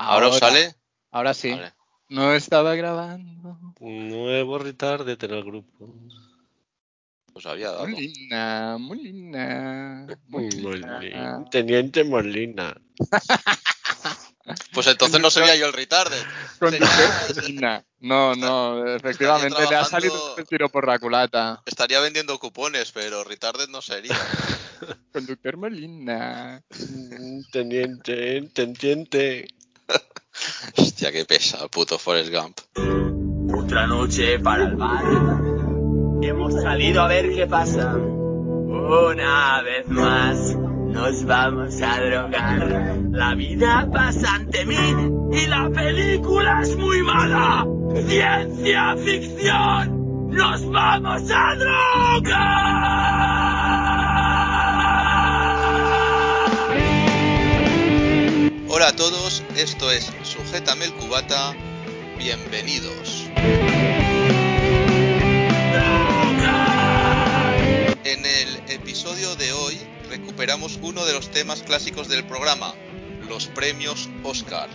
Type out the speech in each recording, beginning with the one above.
¿Ahora os sale? Ahora sí. Vale. No estaba grabando. Nuevo retard en el grupo. Os había dado. Molina, Molina. Molina. Molina. Teniente Molina. Pues entonces no sería yo el retarded. Conductor Sería- Molina. No, no, efectivamente le ha salido el tiro por la culata. Estaría vendiendo cupones, pero retarded no sería. Conductor Molina. Teniente, teniente. Hostia, qué pesa, puto Forrest Gump. Otra noche para el bar. Hemos salido a ver qué pasa. Una vez más nos vamos a drogar. La vida pasa ante mí y la película es muy mala. Ciencia ficción. Nos vamos a drogar. Hola a todos, esto es Sujétame el Cubata. Bienvenidos. En el episodio de hoy recuperamos uno de los temas clásicos del programa, los premios Oscar.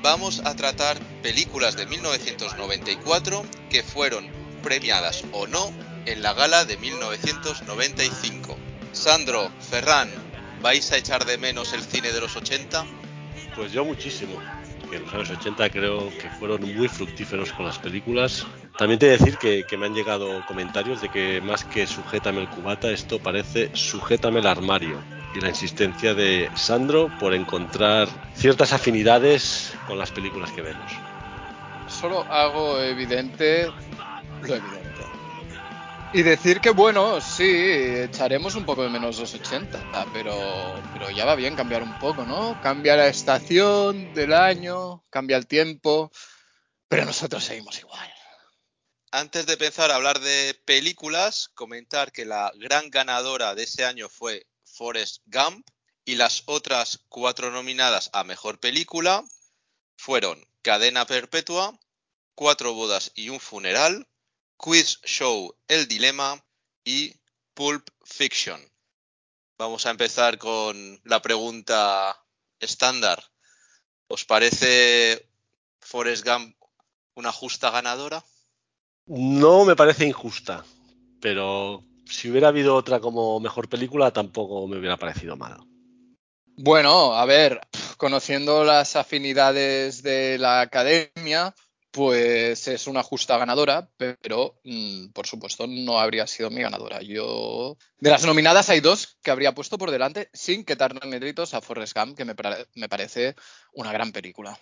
Vamos a tratar películas de 1994 que fueron premiadas o no en la gala de 1995. Sandro, Ferran, ¿vais a echar de menos el cine de los 80? Pues yo muchísimo. Que en los años 80 creo que fueron muy fructíferos con las películas. También te decir que, que me han llegado comentarios de que más que sujétame el cubata, esto parece sujétame el armario. Y la insistencia de Sandro por encontrar ciertas afinidades con las películas que vemos. Solo hago evidente lo evidente. Y decir que, bueno, sí, echaremos un poco de menos los 80, pero, pero ya va bien cambiar un poco, ¿no? Cambia la estación del año, cambia el tiempo, pero nosotros seguimos igual. Antes de empezar a hablar de películas, comentar que la gran ganadora de ese año fue Forrest Gump y las otras cuatro nominadas a Mejor Película fueron Cadena Perpetua, Cuatro Bodas y un Funeral, Quiz Show El Dilema y Pulp Fiction. Vamos a empezar con la pregunta estándar. ¿Os parece Forrest Gump una justa ganadora? No me parece injusta, pero si hubiera habido otra como mejor película tampoco me hubiera parecido mal. Bueno, a ver, conociendo las afinidades de la academia, pues es una justa ganadora, pero mm, por supuesto no habría sido mi ganadora. Yo, de las nominadas hay dos que habría puesto por delante sin quitarle méritos a Forrest Gump, que me, me parece una gran película.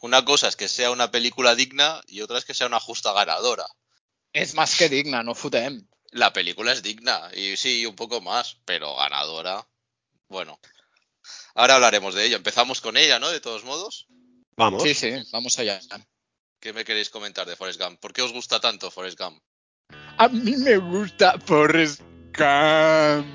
Una cosa es que sea una película digna y otra es que sea una justa ganadora. Es más que digna, no futem. La película es digna y sí, un poco más, pero ganadora. Bueno, ahora hablaremos de ello. Empezamos con ella, ¿no? De todos modos. Vamos. Sí, sí, vamos allá. ¿Qué me queréis comentar de Forrest Gump? ¿Por qué os gusta tanto Forrest Gump? A mí me gusta Forrest Gump,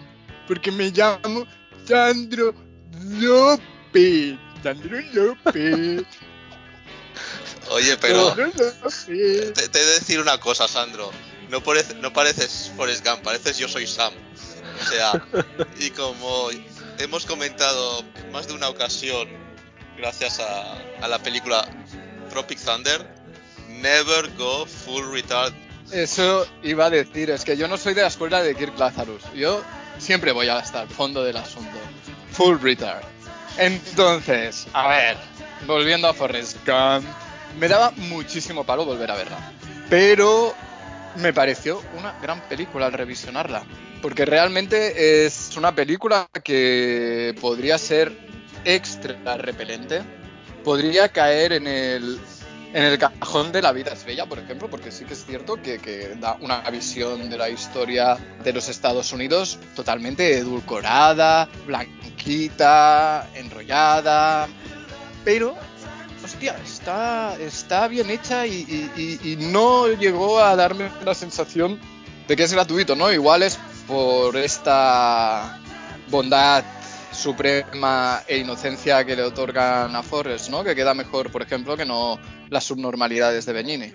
porque me llamo Sandro López. Sandro López. Oye, pero te, te he de decir una cosa, Sandro. No, parece- no pareces Forrest Gump, pareces Yo Soy Sam. O sea, y como hemos comentado más de una ocasión, gracias a, a la película Tropic Thunder, never go full retard. Eso iba a decir, es que yo no soy de la escuela de Kirk Lazarus. Yo siempre voy hasta el fondo del asunto. Full retard. Entonces, a ver, volviendo a Forrest Gump, me daba muchísimo palo volver a verla. Pero me pareció una gran película al revisionarla. Porque realmente es una película que podría ser extra repelente. Podría caer en el, en el cajón de La vida es bella, por ejemplo, porque sí que es cierto que, da una visión de la historia de los Estados Unidos totalmente edulcorada, blanquita, enrollada, pero, hostia, está, está bien hecha y- y no llegó a darme la sensación de que es gratuito, ¿no? Igual es por esta bondad suprema e inocencia que le otorgan a Forrest, ¿no? Que queda mejor, por ejemplo, que no las subnormalidades de Benigni.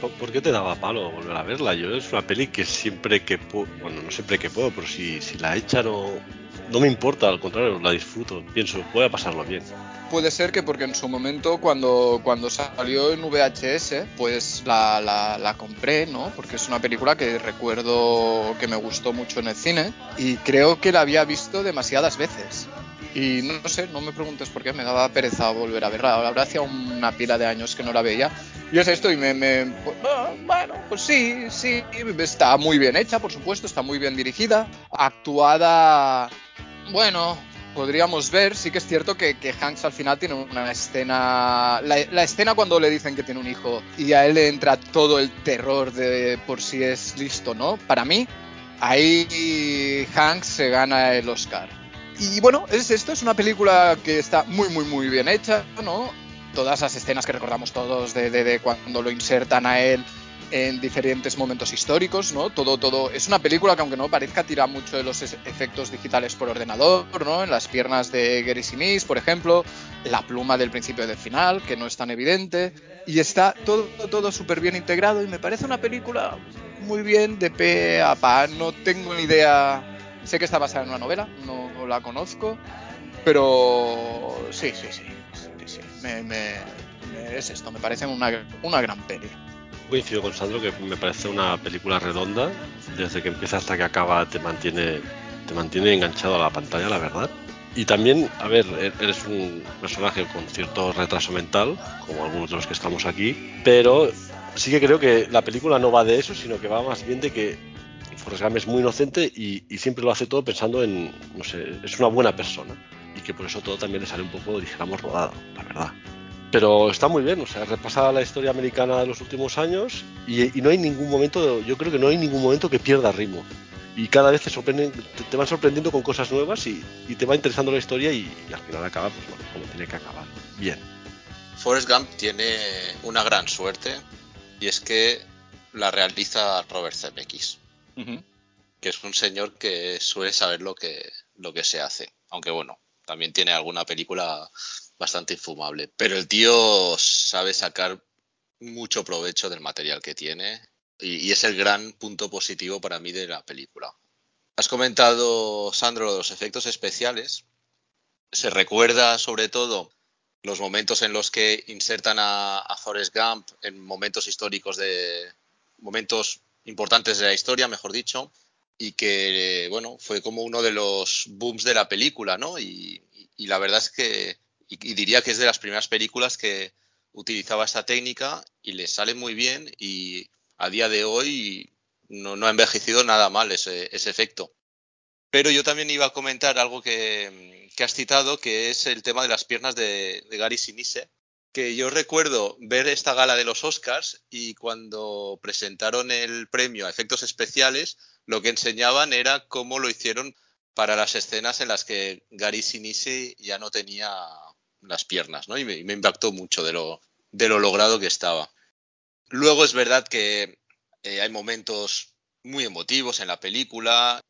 ¿Por, qué te daba palo volver a verla? Yo es una peli que siempre que puedo, bueno, no siempre que puedo, pero si, si la echan o, no me importa, al contrario, la disfruto. Pienso, voy a pasarlo bien. Puede ser que porque en su momento cuando, cuando salió en VHS, pues la, la, compré, ¿no? Porque es una película que recuerdo que me gustó mucho en el cine y creo que la había visto demasiadas veces. Y no, sé, no me preguntes por qué, me daba pereza volver a verla. Ahora hacía una pila de años que no la veía. Y es esto, y me. bueno, pues sí, sí, está muy bien hecha, por supuesto, está muy bien dirigida. Actuada. Bueno, podríamos ver, sí que es cierto que, que Hanks al final tiene una escena. La, la, escena cuando le dicen que tiene un hijo y a él le entra todo el terror de por si es listo, ¿no? Para mí, ahí Hanks se gana el Oscar. Y bueno, es esto, es una película que está muy, muy, muy bien hecha, ¿no? Todas las escenas que recordamos todos de, de, de cuando lo insertan a él en diferentes momentos históricos, ¿no? Todo, todo. Es una película que, aunque no parezca, tira mucho de los efectos digitales por ordenador, ¿no? En las piernas de Gary Sinise, por ejemplo, la pluma del principio y del final, que no es tan evidente. Y está todo, todo súper bien integrado y me parece una película muy bien de pe a pa. No tengo ni idea. Sé que está basada en una novela, no la conozco, pero sí, sí, sí. sí, sí. Me, me, me, es esto, me parece una, una gran peli coincido con Sandro que me parece una película redonda. Desde que empieza hasta que acaba te mantiene, te mantiene enganchado a la pantalla, la verdad. Y también, a ver, eres un personaje con cierto retraso mental, como algunos de los que estamos aquí, pero sí que creo que la película no va de eso, sino que va más bien de que Forrest Gump es muy inocente y, y siempre lo hace todo pensando en, no sé, es una buena persona. Y que por eso todo también le sale un poco, dijéramos, rodado, la verdad. Pero está muy bien, o sea, repasa la historia americana de los últimos años y, y, no hay ningún momento, yo creo que no hay ningún momento que pierda ritmo. Y cada vez te, sorprenden, te, te van sorprendiendo con cosas nuevas y, y, te va interesando la historia y, y al final acaba, pues bueno, como tiene que acabar. Bien. Forrest Gump tiene una gran suerte y es que la realiza Robert Zemeckis, uh -huh. que es un señor que suele saber lo que, lo que se hace. Aunque bueno, también tiene alguna película bastante infumable. Pero el tío sabe sacar mucho provecho del material que tiene y, y, es el gran punto positivo para mí de la película. Has comentado, Sandro, los efectos especiales. Se recuerda sobre todo los momentos en los que insertan a, a Forrest Gump en momentos históricos de momentos importantes de la historia, mejor dicho, y que bueno, fue como uno de los booms de la película, ¿no? Y, y la verdad es que y, y, diría que es de las primeras películas que utilizaba esta técnica y le sale muy bien y a día de hoy no, no ha envejecido nada mal ese, ese, efecto. Pero yo también iba a comentar algo que, que, has citado, que es el tema de las piernas de, de Gary Sinise, que yo recuerdo ver esta gala de los Oscars y cuando presentaron el premio a efectos especiales, lo que enseñaban era cómo lo hicieron para las escenas en las que Gary Sinise ya no tenía las piernas, ¿no? Y me, me impactó mucho de lo, de lo, logrado que estaba. Luego es verdad que eh, hay momentos muy emotivos en la película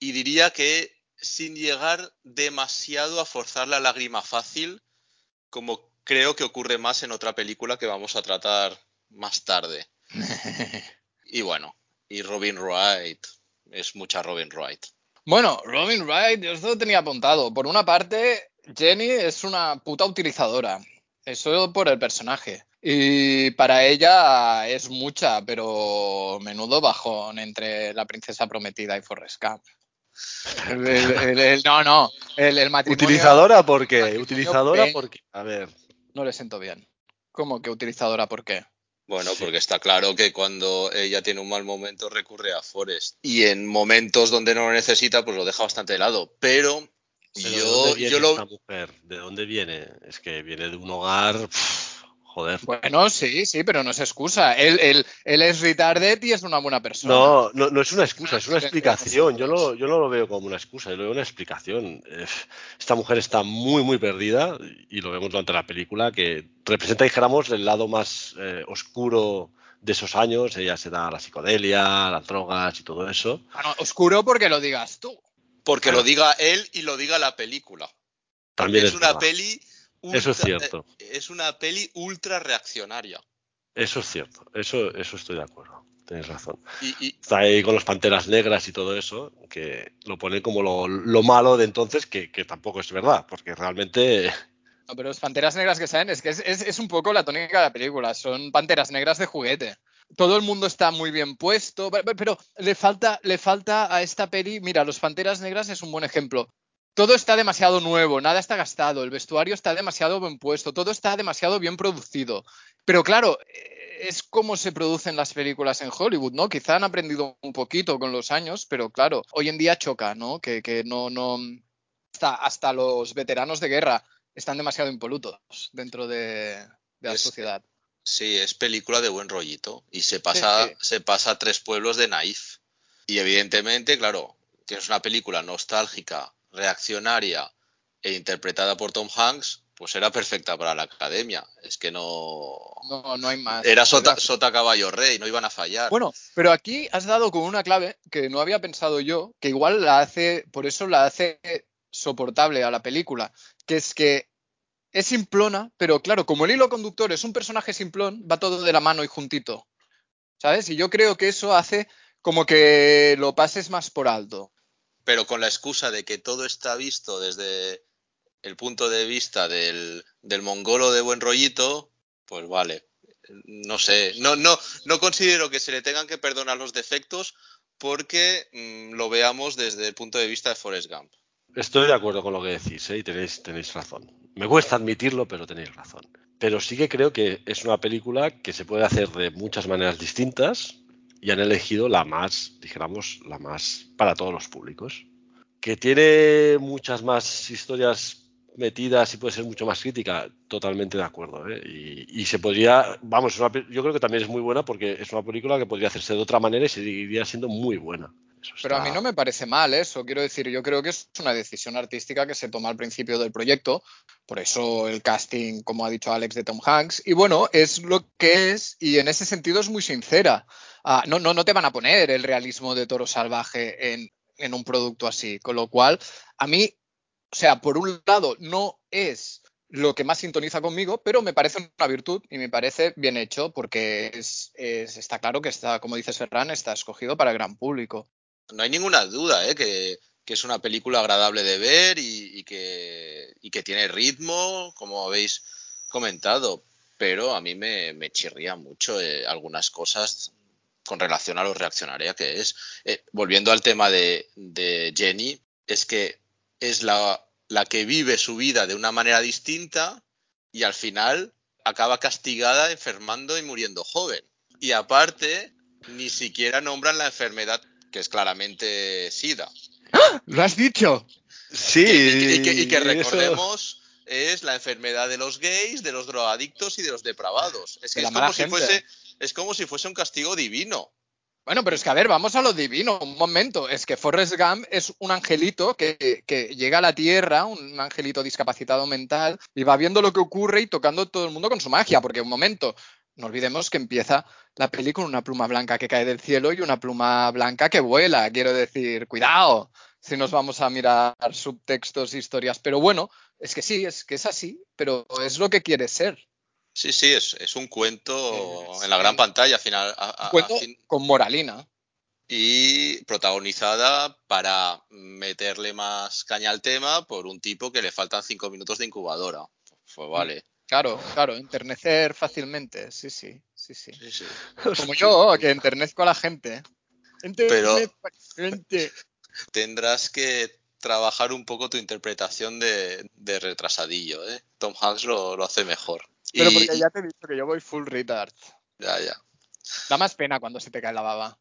y diría que sin llegar demasiado a forzar la lágrima fácil, como creo que ocurre más en otra película que vamos a tratar más tarde. y bueno, y Robin Wright, es mucha Robin Wright. Bueno, Robin Wright, yo esto lo tenía apuntado. Por una parte, Jenny es una puta utilizadora. Eso por el personaje. Y para ella es mucha, pero menudo bajón entre la princesa prometida y Forrest Gump. El, el, el, no, no. El, matrimonio. ¿Utilizadora por qué? ¿Utilizadora por qué? A ver. No le siento bien. ¿Cómo que utilizadora por qué? Bueno, porque está claro que cuando ella tiene un mal momento recurre a Forrest. Y en momentos donde no lo necesita, pues lo deja bastante de lado. Pero pero yo, ¿de yo lo. Esta mujer? ¿De dónde viene? Es que viene de un hogar. Pff, joder. Bueno, sí, sí, pero no es excusa. Él, él, él, es retarded y es una buena persona. No, no, no es una excusa, es una explicación. Yo, lo, yo no lo veo como una excusa, yo lo veo una explicación. Esta mujer está muy, muy perdida y lo vemos durante la película, que representa, dijéramos, el lado más eh, oscuro de esos años. Ella se da la psicodelia, las drogas y todo eso. Bueno, oscuro porque lo digas tú porque claro. lo diga él y lo diga la película. También es, es una verdad. peli. Ultra, eso es cierto. Es una peli ultra reaccionaria. Eso es cierto. Eso, eso estoy de acuerdo. tenéis razón. Y, y- Está ahí con los panteras negras y todo eso, que lo pone como lo, lo malo de entonces, que, que tampoco es verdad, porque realmente No, pero las panteras negras que salen es que es, es- es un poco la tónica de la película. Son panteras negras de juguete. Todo el mundo está muy bien puesto, pe- pe- pero le falta, le falta a esta peli. Mira, los panteras negras es un buen ejemplo. Todo está demasiado nuevo, nada está gastado, el vestuario está demasiado bien puesto, todo está demasiado bien producido. Pero claro, eh, es como se producen las películas en Hollywood, ¿no? Quizá han aprendido un poquito con los años, pero claro, hoy en día choca, ¿no? Que, que no, no. Hasta, hasta los veteranos de guerra están demasiado impolutos dentro de, de la Es- sociedad. Sí, es película de buen rollito. Y se pasa, sí. se pasa a tres pueblos de naif. Y evidentemente, claro, tienes una película nostálgica, reaccionaria e interpretada por Tom Hanks, pues era perfecta para la academia. Es que no. No, no hay más. Era sota, Era- sota caballo rey, no iban a fallar. Bueno, pero aquí has dado con una clave que no había pensado yo, que igual la hace, por eso la hace soportable a la película, que es que es simplona, pero claro, como el hilo conductor es un personaje simplón, va todo de la mano y juntito. ¿Sabes? Y yo creo que eso hace como que lo pases más por alto. pero con la excusa de que todo está visto desde el punto de vista del, del mongolo de buen rollito, pues vale. No sé, no, no, no considero que se le tengan que perdonar los defectos porque mm, lo veamos desde el punto de vista de Forrest Gump. Estoy de acuerdo con lo que decís ¿eh? y tenéis, tenéis razón. Me cuesta admitirlo, pero tenéis razón. Pero sí que creo que es una película que se puede hacer de muchas maneras distintas y han elegido la más, dijéramos, la más para todos los públicos. Que tiene muchas más historias metidas y puede ser mucho más crítica, totalmente de acuerdo. ¿eh? Y, se podría, vamos, yo creo que también es muy buena porque es una película que podría hacerse de otra manera y seguiría siendo muy buena. Eso Pero a mí no me parece mal eso, quiero decir, yo creo que es una decisión artística que se toma al principio del proyecto, por eso el casting, como ha dicho Alex, de Tom Hanks, y bueno, es lo que es, y en ese sentido es muy sincera. Ah, no, no, no te van a poner el realismo de Toro Salvaje en, en un producto así, con lo cual, a mí, o sea, por un lado, no es lo que más sintoniza conmigo, pero me parece una virtud y me parece bien hecho porque es, es- está claro que está, como dices Ferran, está escogido para el gran público. No hay ninguna duda ¿eh? que, es una película agradable de ver y, y que, y que tiene ritmo, como habéis comentado, pero a mí me, me chirría mucho eh, algunas cosas con relación a lo reaccionaria que es. Eh, volviendo al tema de, de Jenny, es que es la, la que vive su vida de una manera distinta y al final acaba castigada, enfermando y muriendo joven. Y aparte, ni siquiera nombran la enfermedad que es claramente SIDA. ¿Lo has dicho? Sí, Y, y que, y que eso- recordemos es la enfermedad de los gays, de los drogadictos y de los depravados. Es que De es como, si fuese, es como si fuese un castigo divino. Bueno, pero es que a ver, vamos a lo divino. Un momento, es que Forrest Gump es un angelito que, que llega a la Tierra, un angelito discapacitado mental, y va viendo lo que ocurre y tocando todo el mundo con su magia. Porque un momento, no olvidemos que empieza la peli con una pluma blanca que cae del cielo y una pluma blanca que vuela. Quiero decir, cuidado si nos vamos a mirar subtextos, historias. Pero bueno, es que sí, es que es así, pero es lo que quiere ser. Sí, sí, es, es un cuento en la gran pantalla final, a- a- Un cuento a fin- con moralina. y protagonizada para meterle más caña al tema por un tipo que le faltan cinco minutos de incubadora. Pues vale. Claro, claro, enternecer fácilmente, sí, sí, sí, sí. Sí, sí. Como yo, que enternezco a la gente. Enternezco a la gente. Tendrás que trabajar un poco tu interpretación de, de retrasadillo, ¿eh? Tom Hanks lo, lo hace mejor. Pero Y- porque ya te he dicho que yo voy full retard. ya, ya. Da más pena cuando se te cae la baba.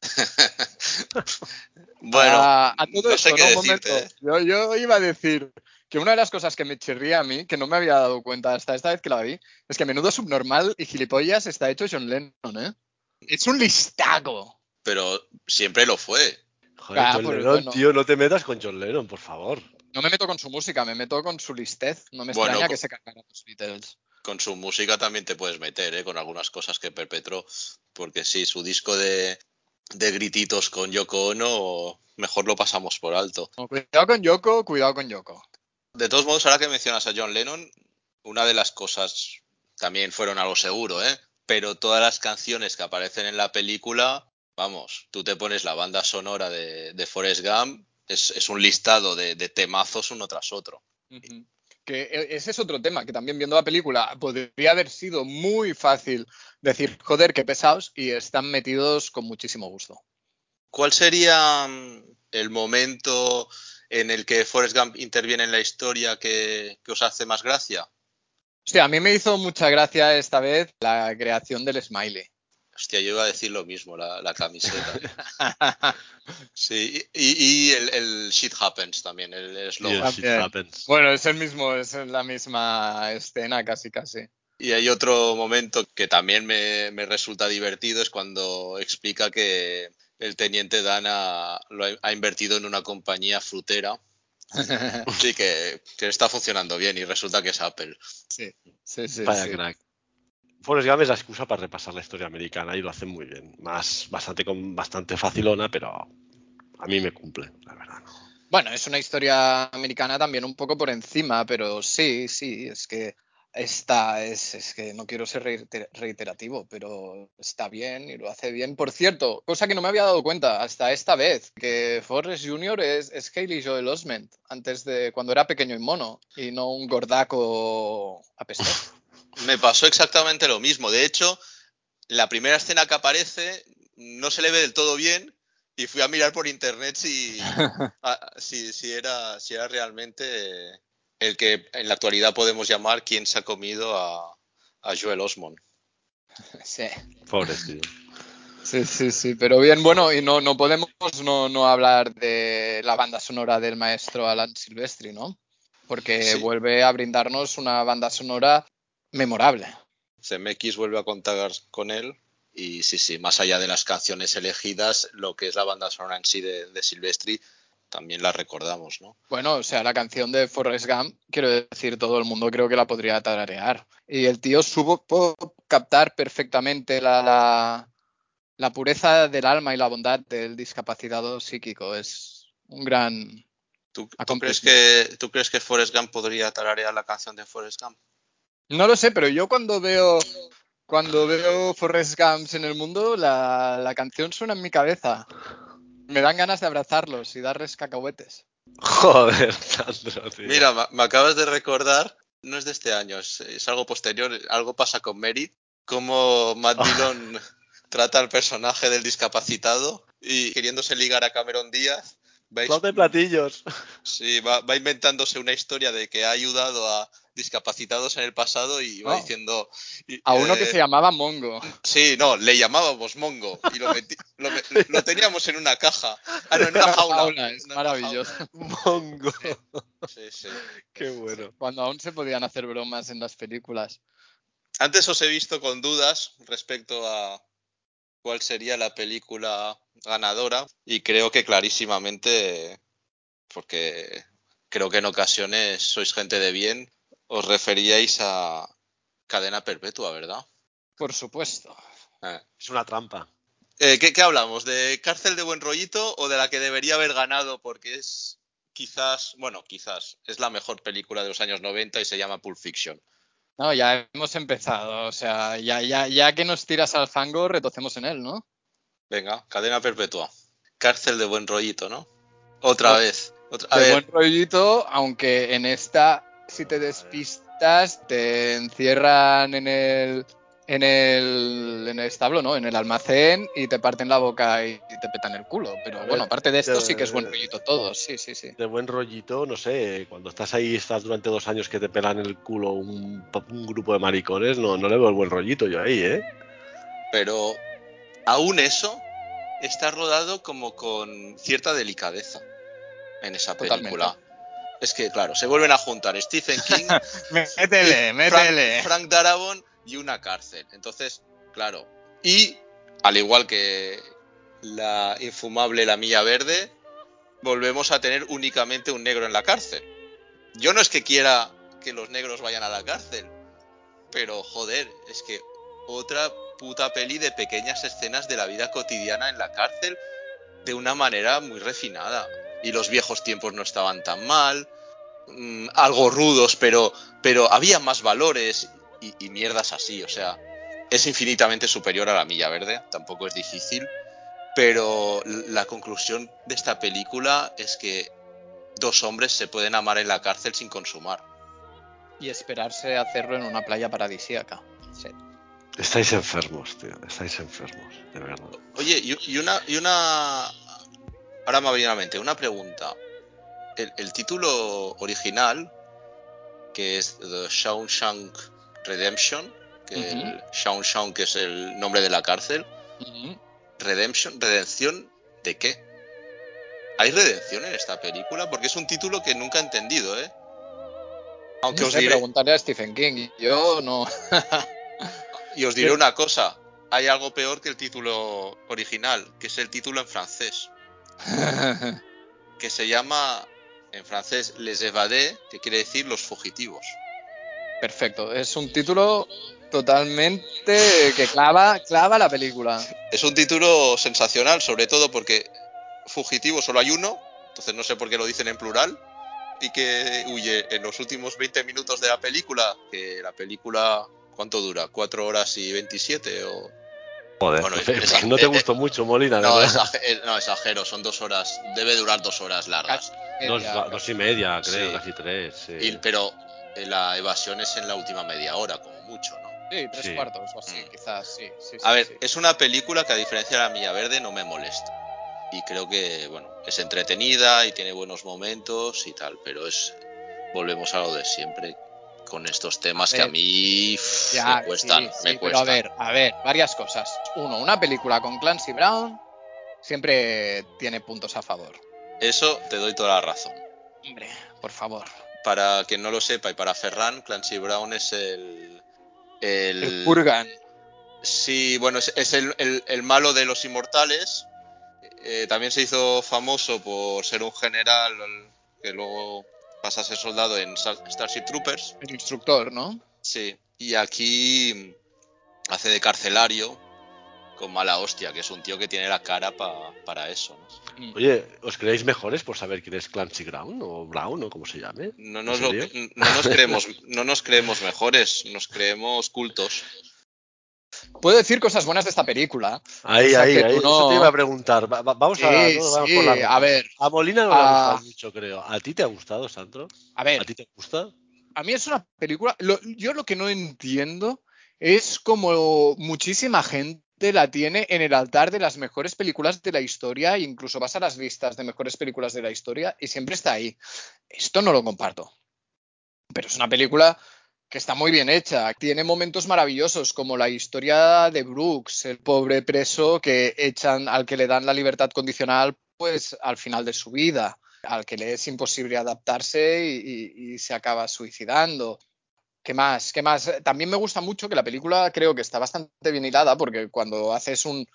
Bueno, a todo no sé esto, qué ¿no? Un decirte, momento. ¿eh? Yo, yo iba a decir que una de las cosas que me chirría a mí, que no me había dado cuenta hasta esta vez que la vi, es que a menudo subnormal y gilipollas está hecho John Lennon, ¿eh? Es un listago. pero siempre lo fue. Joder, Ah, John pues Lennon, bueno. tío, no te metas con John Lennon, por favor. No me meto con su música, me meto con su listez. No me Bueno, extraña que se cargaran los Beatles. Con su música también te puedes meter, ¿eh? Con algunas cosas que perpetró. Porque sí, su disco de, de grititos con Yoko Ono, mejor lo pasamos por alto. No, cuidado con Yoko, cuidado con Yoko. De todos modos, ahora que mencionas a John Lennon, una de las cosas también fueron a lo seguro, ¿eh? pero todas las canciones que aparecen en la película, vamos, tú te pones la banda sonora de, de Forrest Gump, es, es un listado de, de temazos uno tras otro. Que e- ese es otro tema, que también viendo la película podría haber sido muy fácil decir, joder, qué pesados, y están metidos con muchísimo gusto. ¿Cuál sería mm, el momento en el que Forrest Gump interviene en la historia que, que os hace más gracia? Hostia, a mí me hizo mucha gracia esta vez la creación del smiley. Hostia, yo iba a decir lo mismo, la, la camiseta. Sí, y, y el, el shit happens también, el el eslogan. shit También. happens. bueno, es el mismo, es la misma escena casi casi. Y hay otro momento que también me, me resulta divertido, es cuando explica que el teniente Dan ha, lo ha, ha invertido en una compañía frutera y que, que está funcionando bien y resulta que es Apple. Sí, sí, sí. Vaya sí. crack. Forrest Gump es la excusa para repasar la historia americana y lo hacen muy bien. Más, bastante, con, bastante facilona, pero a mí me cumple, la verdad. Bueno, es una historia americana también un poco por encima, pero sí, sí, es que está, es, es que no quiero ser reiter- reiterativo, pero está bien y lo hace bien. Por cierto, cosa que no me había dado cuenta hasta esta vez, que Forrest Jr. es, es Haley Joel Osment, antes de cuando era pequeño y mono, y no un gordaco apestoso. Me pasó exactamente lo mismo. De hecho, la primera escena que aparece no se le ve del todo bien y fui a mirar por internet si, a- si, si era, si era realmente el que en la actualidad podemos llamar quien se ha comido a, a Joel Osmond. sí. Sí, sí, sí, pero bien, bueno, y no, no podemos no, no hablar de la banda sonora del maestro Alan Silvestri, ¿no? Porque Sí. vuelve a brindarnos una banda sonora memorable. CMX vuelve a contar con él y sí, sí, más allá de las canciones elegidas, lo que es la banda sonora en sí de, de Silvestri, también la recordamos, ¿no? Bueno, o sea, la canción de Forrest Gump, quiero decir, todo el mundo creo que la podría tararear. Y el tío supo captar perfectamente la, la, la pureza del alma y la bondad del discapacitado psíquico. Es un gran... ¿Tú, A tú crees conclusión. que, ¿Tú crees que Forrest Gump podría tararear la canción de Forrest Gump? No lo sé, pero yo cuando veo cuando veo Forrest Gump en el mundo, la, la canción suena en mi cabeza. Me dan ganas de abrazarlos y darles cacahuetes. Joder, Sandro, tío. Mira, me acabas de recordar, no es de este año, es, es algo posterior, algo pasa con Mary, cómo Matt Dillon trata al personaje del discapacitado y queriéndose ligar a Cameron Díaz, ¿veis? De platillos. Sí, va, va inventándose una historia de que ha ayudado a discapacitados en el pasado y va Oh. diciendo... y- A uno que eh, se llamaba Mongo. Sí, no, le llamábamos Mongo y lo, teníamos en una caja. Ah, no, en una jaula. jaula, es Una maravilloso. Mongo. Sí, sí. Qué bueno. Cuando aún se podían hacer bromas en las películas. Antes os he visto con dudas respecto a cuál sería la película ganadora y creo que clarísimamente, porque creo que en ocasiones sois gente de bien, os referíais a cadena perpetua, ¿verdad? Por supuesto. Eh. Es una trampa. Eh, ¿qué, qué hablamos? ¿De cárcel de buen rollito o de la que debería haber ganado porque es quizás, bueno, quizás, es la mejor película de los años 90 y se llama Pulp Fiction? No, ya hemos empezado. O sea, ya, ya, ya que nos tiras al fango, retocemos en él, ¿no? Venga, cadena perpetua. Cárcel de buen rollito, ¿no? Otra vez. Otra- a de ver, buen rollito, aunque en esta, si te despistas, te encierran en el, en el, en el establo, ¿no? En el almacén y te parten la boca y, y te petan el culo. Pero A bueno, ver, aparte de esto, sí que es buen rollito todo. Sí, sí, sí. De buen rollito, no sé, cuando estás ahí, estás durante dos años que te pelan el culo un, un grupo de maricones, no, no le veo el buen rollito yo ahí, ¿eh? pero aún eso está rodado como con cierta delicadeza en esa Totalmente. película. Es que, claro, se vuelven a juntar Stephen King, Métele, Frank, Frank Darabont y una cárcel. Entonces, claro. Y, al igual que la infumable La Milla Verde, volvemos a tener únicamente un negro en la cárcel. Yo no es que quiera que los negros vayan a la cárcel, pero joder, es que otra puta peli de pequeñas escenas de la vida cotidiana en la cárcel de una manera muy refinada. Y los viejos tiempos no estaban tan mal, mm, algo rudos, pero, pero había más valores y, y mierdas así, o sea, es infinitamente superior a la Milla Verde, tampoco es difícil, pero la conclusión de esta película es que dos hombres se pueden amar en la cárcel sin consumar. Y esperarse a hacerlo en una playa paradisíaca. Sí. Estáis enfermos, tío, estáis enfermos, de verdad. Oye, y, una, y una... Ahora me ha venido a la mente, una pregunta. El, título original, que es The Shawshank Redemption, que el Shawshank es el nombre de la cárcel. Redemption, ¿redención de qué? ¿Hay redención en esta película? Porque es un título que nunca he entendido, ¿eh? Aunque os diré... preguntarle a Stephen King, yo no... y os diré una cosa, hay algo peor que el título original, que es el título en francés. que se llama en francés Les Evadés, que quiere decir los fugitivos. Perfecto, es un título totalmente que clava, clava la película. Es un título sensacional, sobre todo porque fugitivo solo hay uno, entonces no sé por qué lo dicen en plural, y que huye en los últimos 20 minutos de la película, que la película, ¿cuánto dura? ¿4 horas y 27 o...? Joder, no te gustó mucho, Molina. No, exagero, no, exagero, son dos horas, debe durar dos horas largas. Dos, y media, creo, casi tres. pero eh, la evasión es en la última media hora, como mucho, ¿no? Sí, tres cuartos o así, mm. quizás, sí. a ver, es una película que a diferencia de la Milla Verde no me molesta. Y creo que, bueno, es entretenida y tiene buenos momentos y tal, pero es. Volvemos a lo de siempre con estos temas que a mí me cuestan. me Pero a ver, a ver, varias cosas. Uno, una película con Clancy Brown siempre tiene puntos a favor. Eso te doy toda la razón. Hombre, por favor. Para quien no lo sepa y para Ferran, Clancy Brown es el el, Kurgan. Sí, bueno, es, el, malo de los inmortales. Eh, también se hizo famoso por ser un general que luego pasa a ser soldado en Starship Troopers. El instructor, ¿no? Sí, y aquí hace de carcelario con mala hostia, que es un tío que tiene la cara para eso. ¿no? Mm. Oye, ¿os creéis mejores por saber quién es Clancy Brown o Brown o como se llame? No nos, no nos, creemos, no nos creemos mejores, nos creemos cultos. Puedo decir cosas buenas de esta película. Ahí, ahí, ahí. Eso te iba a preguntar. vamos a, a ver. A Molina no le ha ah. gustado mucho, creo. ¿A ti te ha gustado, Sandro? A ver. ¿A ti te gusta? A mí es una película. yo lo que no entiendo es como muchísima gente la tiene en el altar de las mejores películas de la historia, incluso vas a las listas de mejores películas de la historia y siempre está ahí. Esto no lo comparto. Pero es una película que está muy bien hecha. Tiene momentos maravillosos como la historia de Brooks, el pobre preso que echan al que le dan la libertad condicional pues al final de su vida, al que le es imposible adaptarse y se acaba suicidando. ¿Qué más? ¿Qué más? También me gusta mucho que la película creo que está bastante bien hilada porque cuando haces un,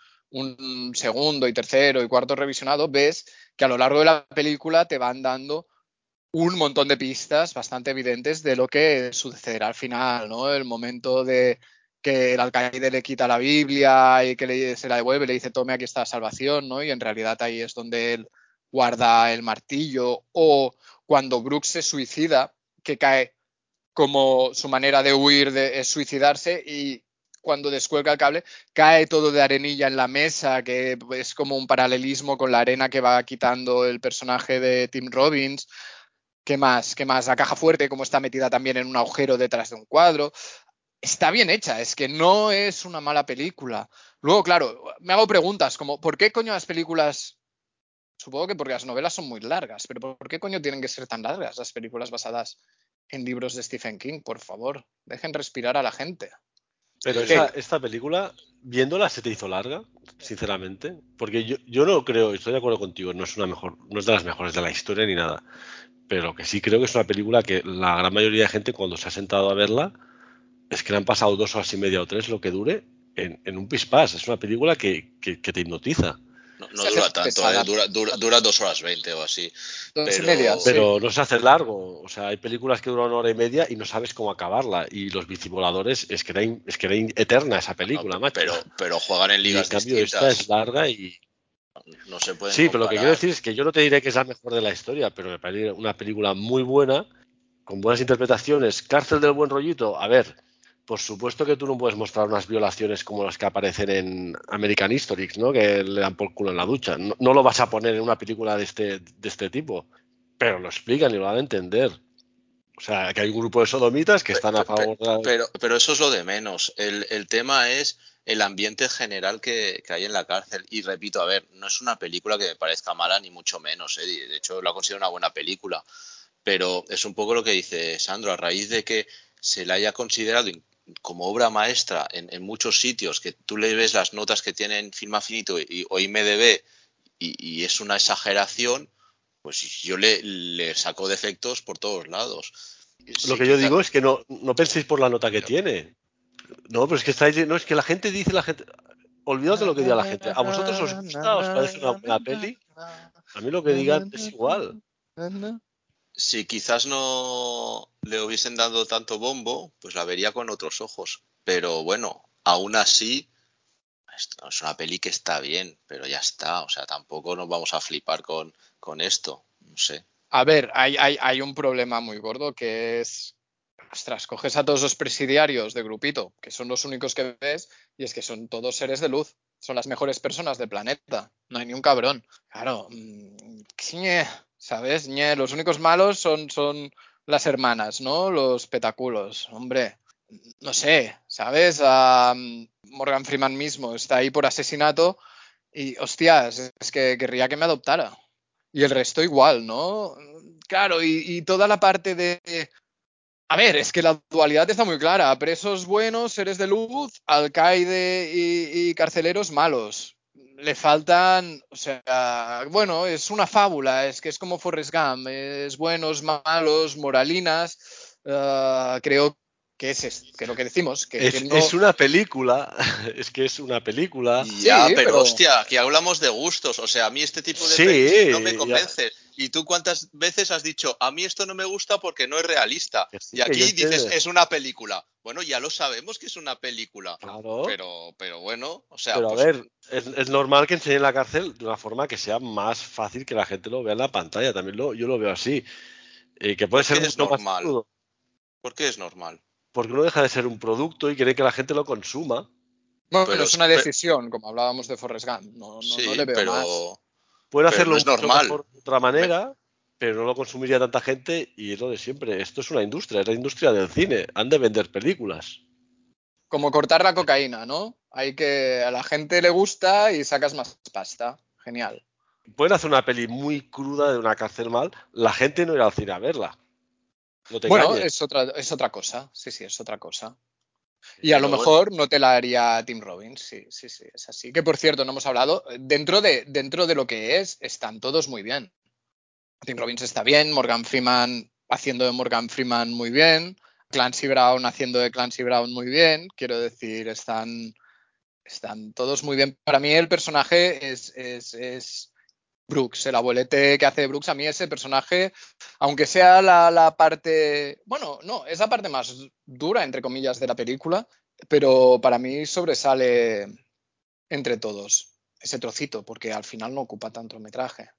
segundo y tercero y cuarto revisionado ves que a lo largo de la película te van dando un montón de pistas bastante evidentes de lo que sucederá al final, ¿no? El momento de que el alcaide le quita la Biblia y que se la devuelve, le dice, tome, aquí está la salvación, ¿no? Y en realidad ahí es donde él guarda el martillo. O cuando Brooks se suicida, que cae como su manera de huir de, es suicidarse y cuando descuelga el cable cae todo de arenilla en la mesa, que es como un paralelismo con la arena que va quitando el personaje de Tim Robbins. ¿Qué más? ¿Qué más? La caja fuerte, como está metida también en un agujero detrás de un cuadro. Está bien hecha, es que no es una mala película. Luego, claro, me hago preguntas como, ¿por qué coño las películas Supongo que porque las novelas son muy largas, pero ¿por qué coño tienen que ser tan largas las películas basadas en libros de Stephen King, por favor. Dejen respirar a la gente. Pero esta película, viéndola, se te hizo larga, sinceramente. Porque yo, yo no creo, estoy de acuerdo contigo, no es una mejor, no es de las mejores de la historia ni nada. Pero que sí creo que es una película que la gran mayoría de gente, cuando se ha sentado a verla, es que le han pasado dos horas y media o tres lo que dure en, en un pispás. Es una película que, que, que te hipnotiza. No, dura tanto, ¿eh? dura, dos horas veinte o así. pero, no se hace largo. O sea, hay películas que duran una hora y media y no sabes cómo acabarla. Y los bicivoladores es que era, es que era eterna esa película, Pero, pero juegan en ligas y en cambio, esta es larga y. No se puede. Sí, pero lo que quiero decir es que yo no te diré que es la mejor de la historia, pero me parece una película muy buena, con buenas interpretaciones. Cárcel del buen rollito, a ver, por supuesto que tú no puedes mostrar unas violaciones como las que aparecen en American Historics, ¿no? Que le dan por culo en la ducha. No, no lo vas a poner en una película de este, de este tipo. Pero lo explican y lo van a entender. O sea, que hay un grupo de sodomitas que están a favor de... Pero, pero eso es lo de menos. El, el tema es el ambiente general que, que, hay en la cárcel. Y repito, a ver, no es una película que me parezca mala, ni mucho menos. ¿eh? De hecho, la considero una buena película. Pero es un poco lo que dice Sandro, a raíz de que se la haya considerado como obra maestra en, en muchos sitios, que tú le ves las notas que tienen Film Affinito y, o IMDB y, y es una exageración, pues yo le, le saco defectos por todos lados. Lo que yo digo es que no, no penséis por la nota que tiene. No, pero es que estáis, no es que la gente dice la gente, olvidaos de lo que diga la gente. ¿A vosotros os gusta? ¿Os parece una buena peli? A mí lo que digan es igual. Si quizás no le hubiesen dado tanto bombo, pues la vería con otros ojos. Pero bueno, aún así, esto es una peli que está bien, pero ya está. O sea, tampoco nos vamos a flipar con, con esto. No sé. A ver, hay, hay, hay un problema muy gordo que es ostras, coges a todos los presidiarios de grupito, que son los únicos que ves, y es que son todos seres de luz, son las mejores personas del planeta, no hay ni un cabrón. Claro, mmm, ¿sabes? Ñe, los únicos malos son, son las hermanas, ¿no? Los petaculos, hombre. No sé, ¿sabes? Uh, Morgan Freeman mismo está ahí por asesinato y, hostias, es que querría que me adoptara. Y el resto igual, ¿no? Claro, y, y toda la parte de, a ver, es que la dualidad está muy clara. Presos buenos, seres de luz, alcaide y, y, carceleros malos. Le faltan, o sea, bueno, es una fábula, es que es como Forrest Gump, es buenos, malos, moralinas. Uh, creo que es, es que lo que decimos. Que, es, que no... es, una película, es que es una película. Ya, sí, pero, pero, hostia, aquí hablamos de gustos, o sea, a mí este tipo de sí, no me convence. Ya. ¿Y tú cuántas veces has dicho, a mí esto no me gusta porque no es realista? Sí, y aquí dices, es una película. Bueno, ya lo sabemos que es una película. Claro. Pero, pero bueno, o sea. Pero pues, a ver, es, es, normal que enseñen la cárcel de una forma que sea más fácil que la gente lo vea en la pantalla. También lo, yo lo veo así. Eh, que puede ser es normal. ¿Por qué es normal? Porque no deja de ser un producto y quiere que la gente lo consuma. Bueno, pero es una decisión, pero, como hablábamos de Forrest Gump. No, no, sí, no le veo pero, más. Pueden hacerlo no es normal. de otra manera, pero no lo consumiría tanta gente y es lo de siempre. Esto es una industria, es la industria del cine. Han de vender películas. Como cortar la cocaína, ¿no? Hay que a la gente le gusta y sacas más pasta. Genial. Pueden hacer una peli muy cruda de una cárcel mal, la gente no irá al cine a verla. No bueno, es otra, es otra cosa. Sí, sí, es otra cosa. Y a lo mejor no te la haría Tim Robbins, sí, sí, sí, es así. Que por cierto, no hemos hablado, dentro de, dentro de lo que es, están todos muy bien. Tim Robbins está bien, Morgan Freeman haciendo de Morgan Freeman muy bien, Clancy Brown haciendo de Clancy Brown muy bien, quiero decir, están, están todos muy bien. Para mí el personaje es, es, es Brooks, el abuelete que hace Brooks, a mí ese personaje, aunque sea la, parte, bueno, no, es la parte más dura, entre comillas, de la película, pero para mí sobresale entre todos ese trocito, porque al final no ocupa tanto metraje.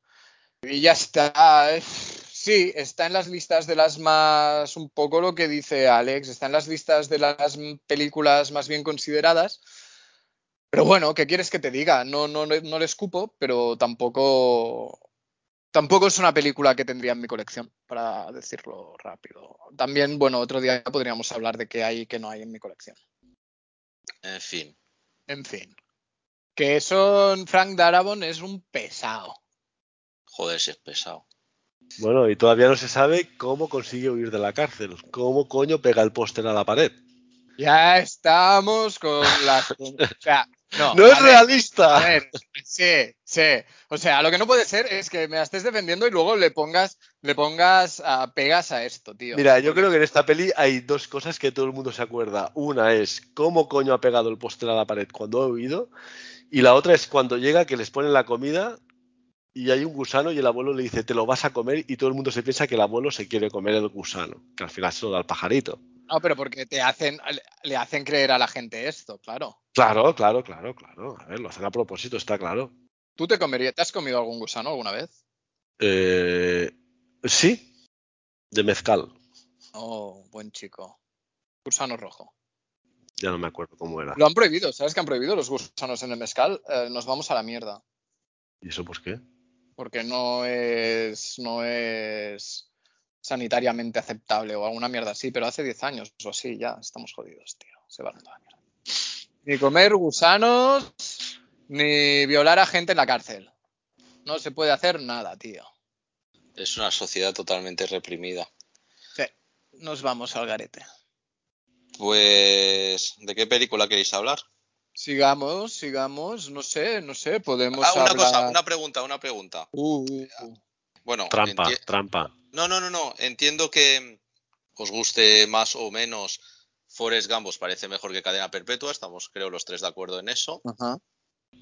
Y ya está, sí, está en las listas de las más, un poco lo que dice Alex, está en las listas de las películas más bien consideradas, pero bueno, ¿qué quieres que te diga? No, no, no le escupo, pero tampoco. Tampoco es una película que tendría en mi colección, para decirlo rápido. También, bueno, otro día podríamos hablar de qué hay y qué no hay en mi colección. En fin. En fin. Que eso, Frank Darabont es un pesado. Joder, si es pesado. Bueno, y todavía no se sabe cómo consigue huir de la cárcel. ¿Cómo coño pega el póster a la pared? Ya estamos con la. o sea, no, no es ver, realista. A ver, sí, sí. O sea, lo que no puede ser es que me estés defendiendo y luego le pongas, le pongas uh, pegas a esto, tío. Mira, yo creo que en esta peli hay dos cosas que todo el mundo se acuerda. Una es cómo coño ha pegado el póster a la pared cuando ha huido. Y la otra es cuando llega que les ponen la comida y hay un gusano y el abuelo le dice te lo vas a comer y todo el mundo se piensa que el abuelo se quiere comer el gusano, que al final se lo da al pajarito. No, pero porque te hacen, le hacen creer a la gente esto, claro. Claro, claro, claro, claro. A ver, lo hacen a propósito, está claro. ¿Tú te comerías, te has comido algún gusano alguna vez? Eh, sí, de mezcal. Oh, buen chico. Gusano rojo. Ya no me acuerdo cómo era. Lo han prohibido, ¿sabes que han prohibido los gusanos en el mezcal? Eh, nos vamos a la mierda. ¿Y eso pues qué? Porque no es, no es sanitariamente aceptable o alguna mierda así, pero hace 10 años o así ya estamos jodidos, tío. Se van a la mierda. Ni comer gusanos, ni violar a gente en la cárcel. No se puede hacer nada, tío. Es una sociedad totalmente reprimida. Sí, nos vamos al garete. Pues, ¿de qué película queréis hablar? Sigamos, sigamos, no sé, no sé, podemos Ah, una hablar... cosa, una pregunta, una pregunta. Uh, uh, uh. Bueno, Trampa, enti- trampa. no, no, no, no. Entiendo que os guste más o menos Forrest Gump os parece mejor que Cadena Perpetua. Estamos, creo, los tres de acuerdo en eso. Ajá.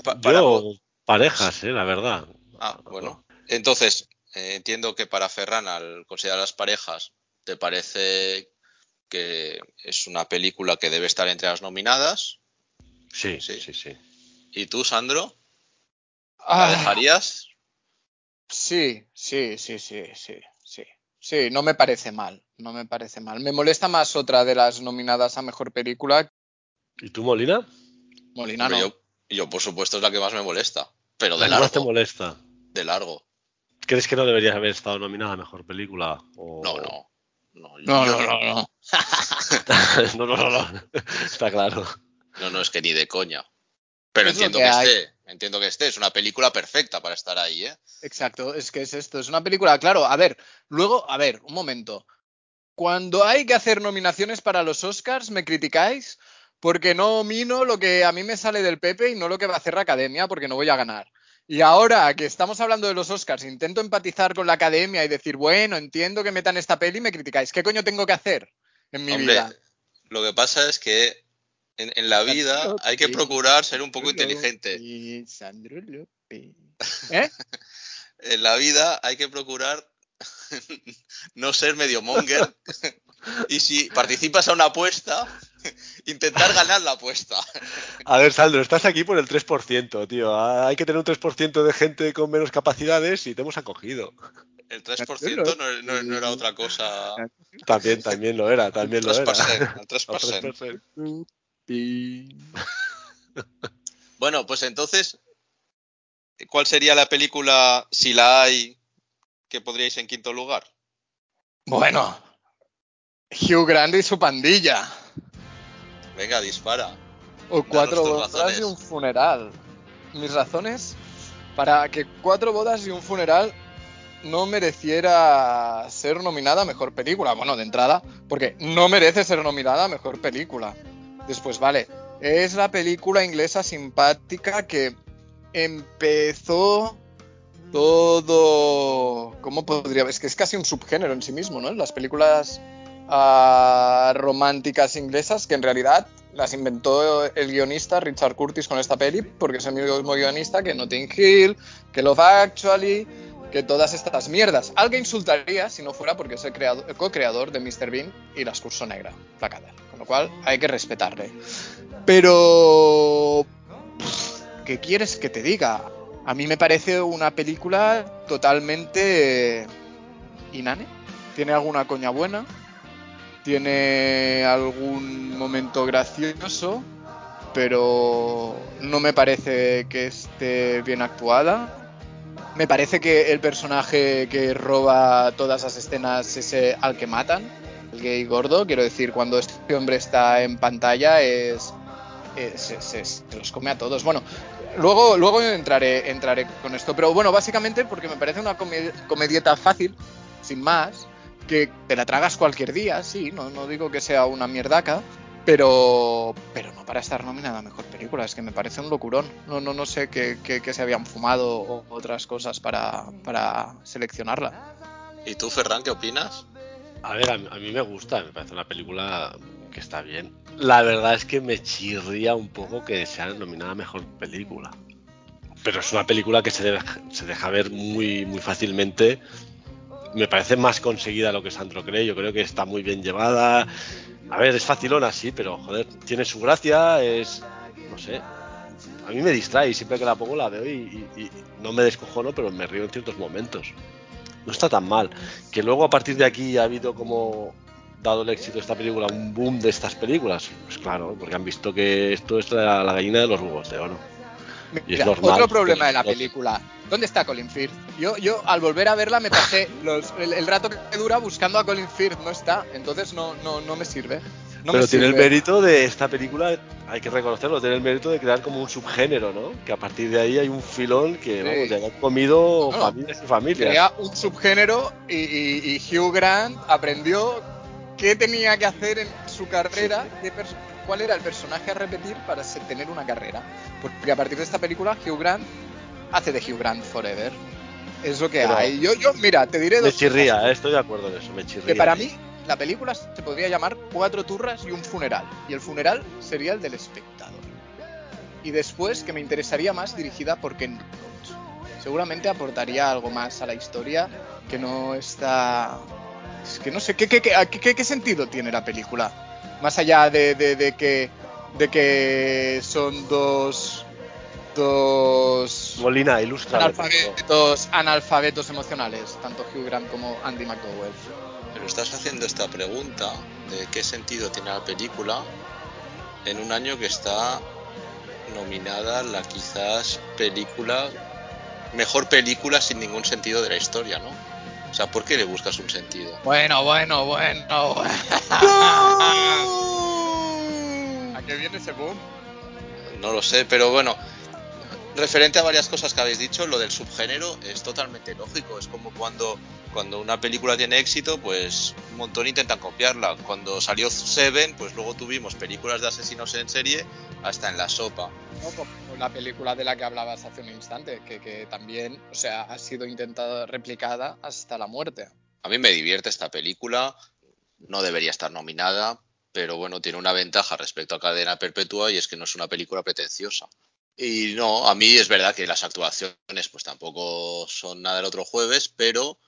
Pa- para Yo, vo- parejas, eh, la verdad. Ah, bueno. Entonces, eh, entiendo que para Ferran, al considerar las parejas, te parece que es una película que debe estar entre las nominadas. Sí, Sí. sí, sí. ¿Y tú, Sandro? ¿La Ah, dejarías? Sí, sí, sí, sí, sí, sí. Sí, no me parece mal, no me parece mal. Me molesta más otra de las nominadas a mejor película, ¿Y tú, Molina? Molina Hombre, no. yo, yo, por supuesto, es la que más me molesta. Pero de ¿La más te largo. molesta? De largo. ¿Crees que no deberías haber estado nominada a mejor película? O- No, no. No, No, yo no, no, no. no, no, no, no. Está claro. No, no, es que ni de coña. Pero Es entiendo que esté. Entiendo que esté. Es una película perfecta para estar ahí, ¿eh? Exacto, es que es esto, es una película, claro, a ver, luego, a ver, un momento. Cuando hay que hacer nominaciones para los Oscars, me criticáis porque no domino lo que a mí me sale del Pepe y no lo que va a hacer la academia porque no voy a ganar. Y ahora que estamos hablando de los Oscars, intento empatizar con la academia y decir, bueno, entiendo que metan esta peli y me criticáis. ¿Qué coño tengo que hacer en mi Hombre, vida? lo que pasa es que en, en la vida Sandro hay que López, procurar ser un poco Sandro inteligente. López, Sandro López. ¿Eh? En la vida hay que procurar no ser medio monger. y si participas a una apuesta, intentar ganar la apuesta. A ver, Sandro, estás aquí por el 3%, tío. Ah, Hay que tener un 3% de gente con menos capacidades y te hemos acogido. El 3% no, no- no era otra cosa. También, también lo era, también lo era. 3%, el El 3%. 3%. Bueno, pues entonces, ¿cuál sería la película, si la hay, que podríais en quinto lugar? Bueno, Hugh Grant y su pandilla. Venga, dispara. O cuatro bodas razones. y un funeral. Mis razones para que cuatro bodas y un funeral no mereciera ser nominada a mejor película. Bueno, de entrada, porque no merece ser nominada a mejor película. Después, vale, es la película inglesa simpática que empezó todo. ¿Cómo podría.? Es que es casi un subgénero en sí mismo, ¿no? Las películas ah, románticas inglesas que en realidad las inventó el guionista Richard Curtis con esta peli, porque es el mismo guionista que Notting Hill, que Love Actually, que todas estas mierdas. Alguien insultaría si no fuera porque es el, creado- el co-creador de Mr. Bean y La Excurso Negra, la cadena. Lo cual hay que respetarle. Pero... ¿Qué quieres que te diga? A mí me parece una película totalmente inane. Tiene alguna coña buena, tiene algún momento gracioso, pero no me parece que esté bien actuada. Me parece que el personaje que roba todas las escenas es ese al que matan, el gay gordo. Quiero decir, cuando este hombre está en pantalla es, es- se, los come a todos. Bueno, luego, luego entraré, entraré con esto, pero bueno, básicamente porque me parece una come- comedieta fácil, sin más, que te la tragas cualquier día, sí, no, no digo que sea una mierdaca, pero, pero no para estar nominada a mejor película, es que me parece un locurón. No, no, no sé qué, qué- qué se habían fumado o otras cosas para, para seleccionarla. ¿Y tú, Ferran, qué opinas? A ver, a, a mí me gusta, me parece una película que está bien. La verdad es que me chirría un poco que sea nominada mejor película. Pero es una película que se, deja ver muy, muy fácilmente. Me parece más conseguida lo que Sandro cree. Yo creo que está muy bien llevada. A ver, es facilona, sí, pero joder, tiene su gracia, es. No sé. A mí me distrae siempre que la pongo la veo y, y- y no me descojono, pero me río en ciertos momentos. No está tan mal. Que luego a partir de aquí ha habido como dado el éxito de esta película un boom de estas películas? Pues claro, porque han visto que esto es la, la gallina de los huevos de oro. Y es normal otro problema de la película. ¿Dónde está Colin Firth? Yo, yo al volver a verla me pasé los- el, el rato que dura buscando a Colin Firth. No está. Entonces no, no, no me sirve. No Pero me tiene el mérito de esta película, hay que reconocerlo, tiene el mérito de crear como un subgénero, ¿no? Que a partir de ahí hay un filón que, Sí. vamos, ya han comido No, familias y familias. Crea un subgénero y, y- y Hugh Grant aprendió qué tenía que hacer en su carrera, qué pers- cuál era el personaje a repetir para tener una carrera. Porque a partir de esta película, Hugh Grant hace de Hugh Grant Forever. Es lo que Pero- hay. Yo, yo, mira, te diré Me dos cosas. chirría, eh, estoy de acuerdo en eso, me chirría. Que para mí la película se podría llamar Cuatro turras y un funeral. Y el funeral sería el del espectador. Y después que me interesaría más dirigida por Ken Loach. Seguramente aportaría algo más a la historia que no está... Es que no sé, ¿qué, qué, qué, qué- qué- qué sentido tiene la película? Más allá de, de- de que, de que son dos... Dos Molina, ilustra. analfabetos, analfabetos emocionales, tanto Hugh Grant como Andy McDowell. Estás haciendo esta pregunta de qué sentido tiene la película en un año que está nominada la quizás película mejor película sin ningún sentido de la historia, ¿no? O sea, ¿por qué le buscas un sentido? Bueno, bueno, bueno. ¿A qué viene ese boom? No lo sé, pero bueno, referente a varias cosas que habéis dicho, lo del subgénero es totalmente lógico. Es como cuando, cuando una película tiene éxito, pues un montón intentan copiarla. Cuando salió Seven, pues luego tuvimos películas de asesinos en serie hasta en la sopa. No, como la película de la que hablabas hace un instante, que, que también, o sea, ha sido intentada replicada hasta la muerte. A mí me divierte esta película, no debería estar nominada, pero bueno, tiene una ventaja respecto a Cadena Perpetua y es que no es una película pretenciosa. Y no, a mí es verdad que las actuaciones pues tampoco son nada del otro jueves, pero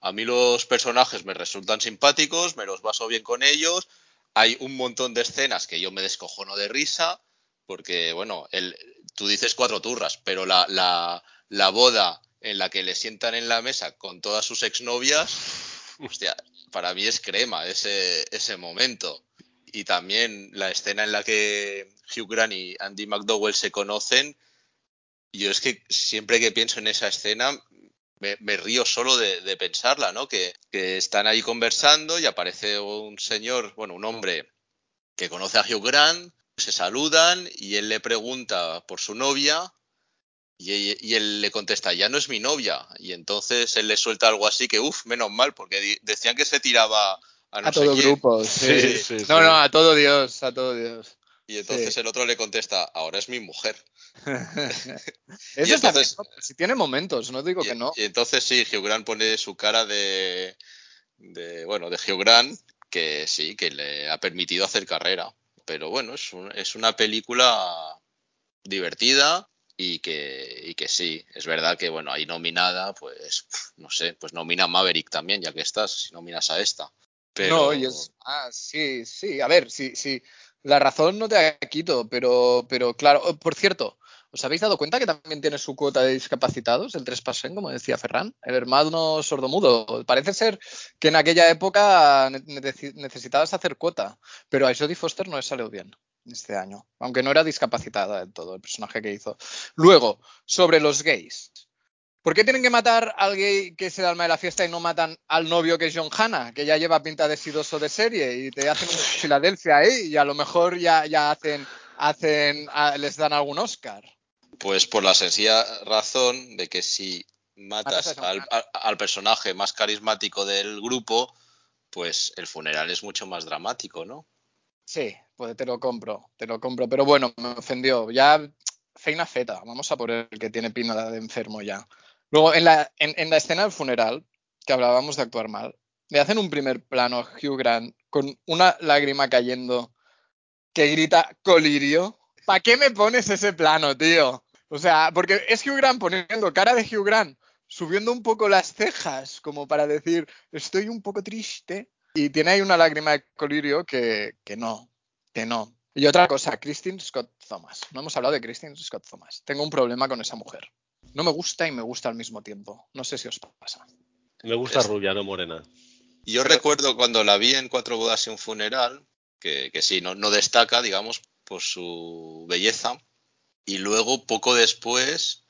a mí los personajes me resultan simpáticos, me los baso bien con ellos. Hay un montón de escenas que yo me descojono de risa, porque bueno, el, tú dices cuatro turras, pero la, la, la boda en la que le sientan en la mesa con todas sus exnovias, hostia, para mí es crema ese, ese momento. Y también la escena en la que Hugh Grant y Andy McDowell se conocen, yo es que siempre que pienso en esa escena me, me río solo de, de pensarla, ¿no? Que, que están ahí conversando y aparece un señor, bueno, un hombre que conoce a Hugh Grant, se saludan y él le pregunta por su novia y, él le contesta, ya no es mi novia. Y entonces él le suelta algo así que, uff, menos mal, porque decían que se tiraba a no a todo quién. grupo, Sí, sí. sí, No, no, a todo Dios, a todo Dios. Y entonces Sí. el otro le contesta, ahora es mi mujer. Eso entonces- ¿no? si tiene momentos, no digo Y, que no. y entonces sí, Hugh pone su cara de, de, bueno, de Hugh Grant, que sí, que le ha permitido hacer carrera. Pero bueno, es, un- es una película divertida y que, y que sí, es verdad que bueno, ahí nominada, pues no sé, pues nomina a Maverick también, ya que estás, si nominas a esta. Pero No, y es. Ah, sí, sí. A ver, sí, sí. La razón no te la quito, pero, pero claro. oh, Por cierto, ¿os habéis dado cuenta que también tiene su cuota de discapacitados, el 3%, como decía Ferran? El hermano sordomudo. Parece ser que en aquella época ne- necesi- necesitabas hacer cuota, pero a Jodie Foster no le salió bien este año, aunque no era discapacitada del todo el personaje que hizo. Luego, sobre los gays. ¿Por qué tienen que matar al gay que es el alma de la fiesta y no matan al novio que es John Hanna, que ya lleva pinta de sidoso de serie y te hacen un Filadelfia ahí y a lo mejor ya, ya hacen, hacen a- les dan algún Oscar? Pues por la sencilla razón de que si matas al personaje más carismático del grupo, pues el funeral es mucho más dramático, ¿no? Sí, pues te lo compro, te lo compro, pero bueno, me ofendió. Ya, feina feta, vamos a por el que tiene pinta de enfermo ya. Luego, en la, la escena del funeral, que hablábamos de actuar mal, le hacen un primer plano a Hugh Grant con una lágrima cayendo que grita colirio. ¿Para qué me pones ese plano, tío? O sea, porque es Hugh Grant poniendo cara de Hugh Grant, subiendo un poco las cejas, como para decir, estoy un poco triste. Y tiene ahí una lágrima de colirio que, que no, que no. Y otra cosa, Christine Scott Thomas. No hemos hablado de Christine Scott Thomas. Tengo un problema con esa mujer. No me gusta y me gusta al mismo tiempo. No sé si os pasa. Me gusta Es- rubia, no morena. Yo recuerdo cuando la vi en Cuatro bodas y un funeral, que, que sí, no, no destaca, digamos, por su belleza. Y luego, poco después,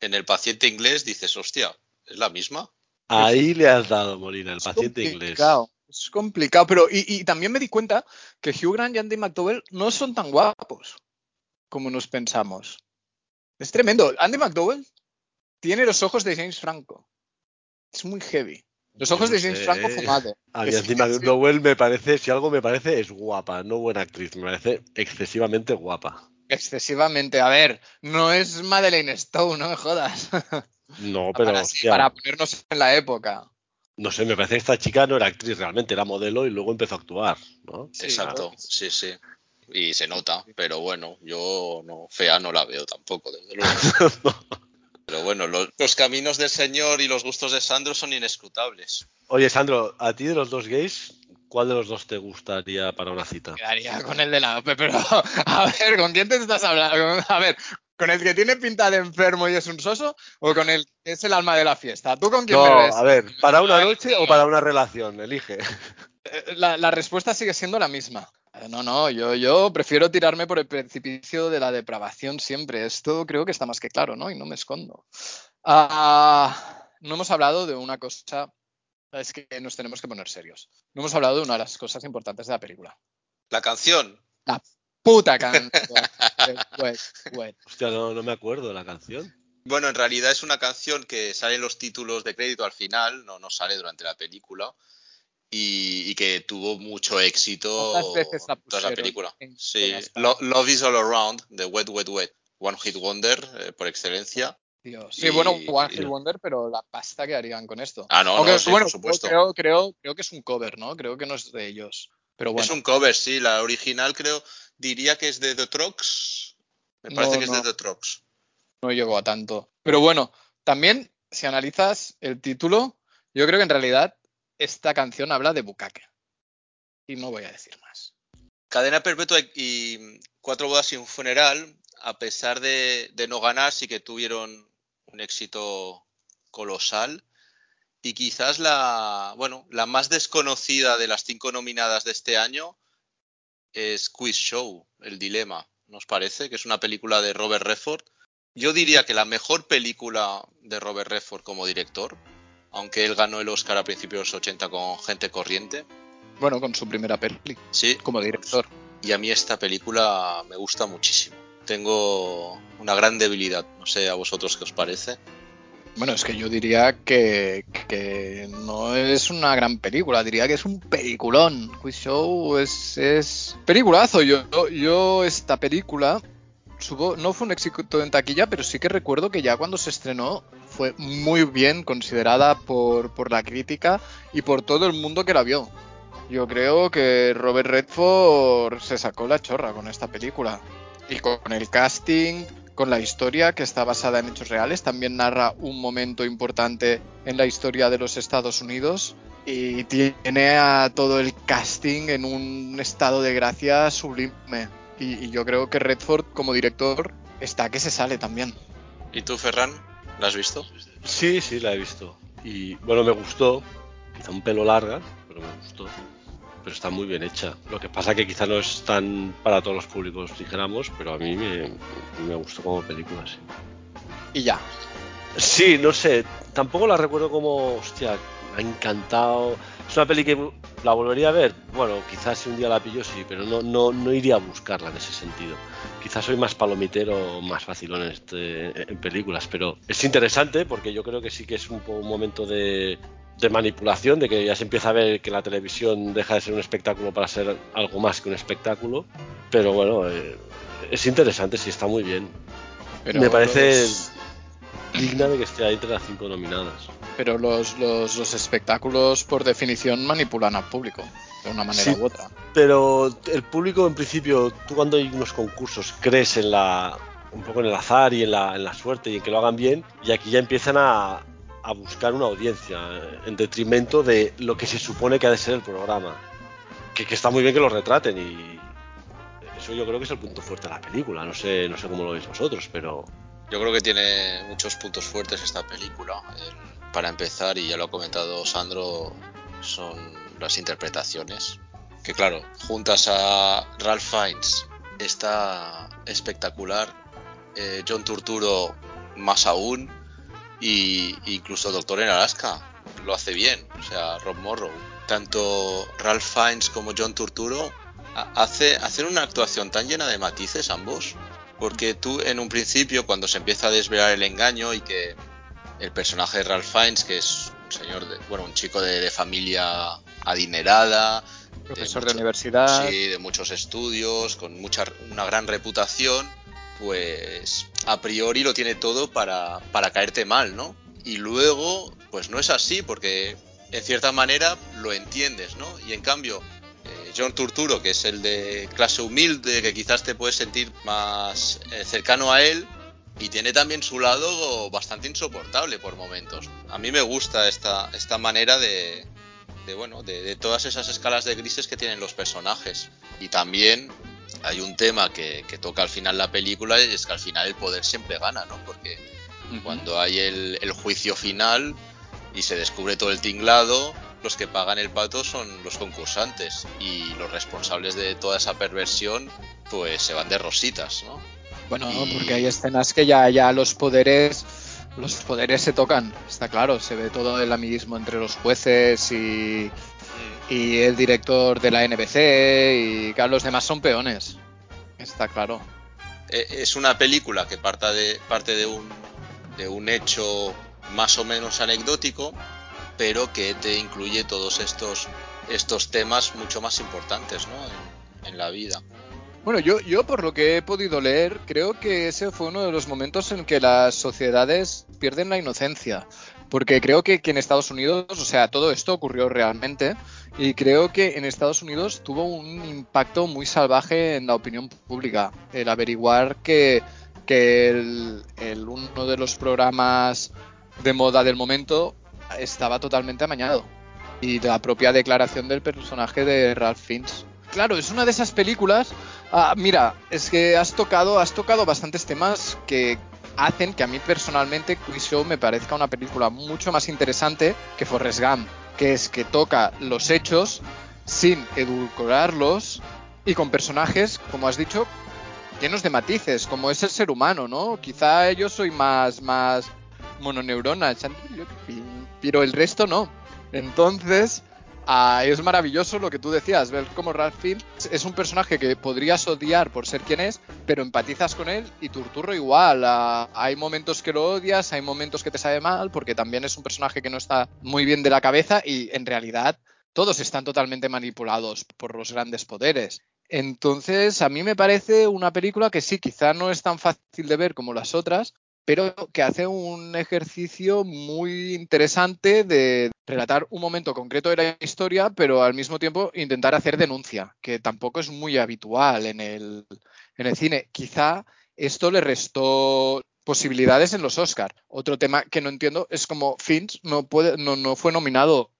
en El paciente inglés, dices, hostia, ¿es la misma? Ahí le has dado, Molina, el Es paciente inglés. complicado, Es complicado, pero y, y también me di cuenta que Hugh Grant y Andy McDowell no son tan guapos como nos pensamos. Es tremendo. Andy McDowell tiene los ojos de James Franco. Es muy heavy. Los ojos de James Franco eh. fumado. A mí Andy. McDowell me parece, si algo me parece, es guapa, no buena actriz, me parece excesivamente guapa. Excesivamente. A ver, no es Madeleine Stowe, no me jodas. No, pero para, ponernos en la época. no sé, me parece que esta chica no era actriz realmente, era modelo y luego empezó a actuar, ¿no? Sí, Exacto, ¿no? sí, sí. Y se nota, pero bueno, yo no, fea no la veo tampoco, desde luego. Pero bueno, lo- los, caminos del señor y los gustos de Sandro son inescrutables. Oye, Sandro, a ti de los dos gays, ¿cuál de los dos te gustaría para una cita? Quedaría con el de la OPE, pero a ver, ¿con quién te estás hablando? A ver, ¿con el que tiene pinta de enfermo y es un soso o con el que es el alma de la fiesta? ¿Tú con quién me No, ves? a ver, ¿para una noche o para una relación? Elige. Eh, La, la respuesta sigue siendo la misma. No, no, yo, yo prefiero tirarme por el precipicio de la depravación siempre. Esto creo que está más que claro, ¿no? Y no me escondo. Ah, no hemos hablado de una cosa. Es que nos tenemos que poner serios. No hemos hablado de una de las cosas importantes de la película. La canción, Puta canción. Wet. Hostia, no, no me acuerdo de la canción. bueno, en realidad es una canción que sale en los títulos de crédito al final, no, no sale durante la película. Y, y que tuvo mucho éxito ¿Cuántas veces la tras la película. en Sí, Lo-? Love is All Around, de Wet, Wet, Wet. One Hit Wonder, eh, por excelencia. Sí, Y- bueno, One Hit Wonder, pero la pasta que harían con esto. Ah, no, Aunque, no, sí, bueno, por supuesto. Creo, creo, creo que es un cover, ¿no? Creo que no es de ellos. Pero bueno, Es un cover, sí. La original creo, diría que es de The Trucks. Me parece No, que es no. de The Trucks. no llegó a tanto. Pero bueno, también, si analizas el título, yo creo que en realidad esta canción habla de bucaque. Y no voy a decir más. Cadena Perpetua y- Cuatro Bodas y un Funeral, a pesar de, de no ganar, sí que tuvieron un éxito colosal. Y quizás la, bueno, la más desconocida de las cinco nominadas de este año es Quiz Show, El Dilema. ¿Nos parece? Que es una película de Robert Redford. Yo diría que la mejor película de Robert Redford como director, aunque él ganó el Oscar a principios de los 80 con Gente Corriente. Bueno, con su primera peli Sí, como director. y a mí esta película me gusta muchísimo. Tengo una gran debilidad, no sé a vosotros qué os parece. Bueno, es que yo diría que, que no es una gran película, diría que es un peliculón. Quiz Show es, es peliculazo. Yo, yo esta película no fue un éxito en taquilla, pero sí que recuerdo que ya cuando se estrenó fue muy bien considerada por, por la crítica y por todo el mundo que la vio. Yo creo que Robert Redford se sacó la chorra con esta película. Y con el casting, con la historia que está basada en hechos reales, también narra un momento importante en la historia de los Estados Unidos y tiene a todo el casting en un estado de gracia sublime. Y, y yo creo que Redford como director está que se sale también. ¿Y tú, Ferran? ¿La has visto? Sí, sí, la he visto. Y bueno, me gustó. Quizá un pelo larga, pero me gustó. Pero está muy bien hecha. Lo que pasa que quizá no es tan para todos los públicos, dijéramos, pero a mí me, me gustó como película, sí. Y ya. Sí, no sé, tampoco la recuerdo como, hostia, me ha encantado. Es una peli que la volvería a ver. Bueno, quizás si un día la pillo, sí, pero no, no, no iría a buscarla en ese sentido. Quizás soy más palomitero, más facilón en, este, en películas, pero es interesante porque yo creo que sí que es un, un momento de, de manipulación, de que ya se empieza a ver que la televisión deja de ser un espectáculo para ser algo más que un espectáculo. Pero bueno, eh, es interesante, sí, está muy bien. Pero Me parece los- digna de que esté ahí entre las cinco nominadas. Pero los, los, los espectáculos, por definición, manipulan al público, de una manera Sí. u otra. Pero el público, en principio, tú cuando hay unos concursos crees en la un poco en el azar y en la, en la suerte y en que lo hagan bien, y aquí ya empiezan a, a buscar una audiencia en detrimento de lo que se supone que ha de ser el programa. Que, que está muy bien que lo retraten y eso yo creo que es el punto fuerte de la película. No sé, no sé cómo lo veis vosotros, pero Yo creo que tiene muchos puntos fuertes esta película. El- para empezar, y ya lo ha comentado Sandro, son las interpretaciones. Que claro, juntas a Ralph Fiennes está espectacular, eh, John Turturro más aún, y incluso Doctor en Alaska lo hace bien, o sea, Rob Morrow. Tanto Ralph Fiennes como John Turturro hace, hacen una actuación tan llena de matices ambos, porque tú en un principio cuando se empieza a desvelar el engaño y que el personaje de Ralph Fiennes, que es un señor, de, bueno, un chico de, familia adinerada, profesor de, universidad, sí, de muchos estudios, con mucha, una gran reputación, pues a priori lo tiene todo para, para caerte mal, ¿no? Y luego, pues no es así, porque en cierta manera lo entiendes, ¿no? Y en cambio, John Turturro, que es el de clase humilde, que quizás te puedes sentir más eh, cercano a él, y tiene también su lado bastante insoportable por momentos. A mí me gusta esta, esta manera de, de bueno, de, de, todas esas escalas de grises que tienen los personajes. Y también hay un tema que, que, toca al final la película y es que al final el poder siempre gana, ¿no? Porque cuando hay el, el, juicio final y se descubre todo el tinglado, los que pagan el pato son los concursantes y los responsables de toda esa perversión pues se van de rositas, ¿no? Bueno, porque hay escenas que ya, ya los poderes los poderes se tocan, está claro, se ve todo el amiguismo entre los jueces y, mm. y el director de la NBC y claro, los demás son peones, está claro. E, es una película que parta de, parte de un, de un hecho más o menos anecdótico, pero que te incluye todos estos, estos temas mucho más importantes ¿no? en, la vida. Bueno, yo, yo por lo que he podido leer, creo que ese fue uno de los momentos en que las sociedades pierden la inocencia. Porque creo que, en Estados Unidos, o sea, todo esto ocurrió realmente. Y creo que en Estados Unidos tuvo un impacto muy salvaje en la opinión pública. El averiguar que, que el, uno de los programas de moda del momento estaba totalmente amañado. Y la propia declaración del personaje de Ralph Fiennes claro, es una de esas películas. Ah, mira, es que has tocado, has tocado bastantes temas que hacen que a mí personalmente Quiz Show me parezca una película mucho más interesante que Forrest Gump, que es que toca los hechos sin edulcorarlos y con personajes, como has dicho, llenos de matices, como es el ser humano, ¿no? Quizá yo soy más, más mononeurona, pero el resto no. Entonces, Ah, es maravilloso lo que tú decías, ver cómo Fiennes es un personaje que podrías odiar por ser quien es, pero empatizas con él y Turturro igual. Ah, hay momentos que lo odias, hay momentos que te sabe mal, porque también es un personaje que no está muy bien de la cabeza y en realidad todos están totalmente manipulados por los grandes poderes. Entonces, a mí me parece una película que sí, quizá no es tan fácil de ver como las otras, pero que hace un ejercicio muy interesante de relatar un momento concreto de la historia, pero al mismo tiempo intentar hacer denuncia, que tampoco es muy habitual en el, en el cine. Quizá esto le restó posibilidades en los Oscars. Otro tema que no entiendo es cómo Finch no, puede, no, no fue nominado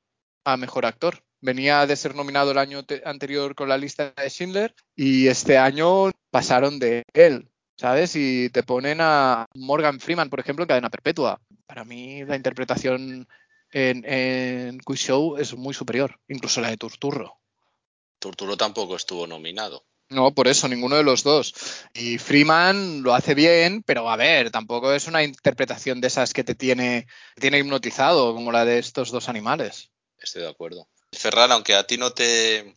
a Mejor Actor. Venía de ser nominado el año anterior con la lista de Schindler y este año pasaron de él. ¿Sabes? Y te ponen a Morgan Freeman, por ejemplo, en cadena perpetua. Para mí la interpretación en, en Quiz Show es muy superior, incluso la de Turturro. Turturro tampoco estuvo nominado. No, por eso, ninguno de los dos. Y Freeman lo hace bien, pero a ver, tampoco es una interpretación de esas que te tiene, tiene hipnotizado, como la de estos dos animales. Estoy de acuerdo. Ferran, aunque a ti no te,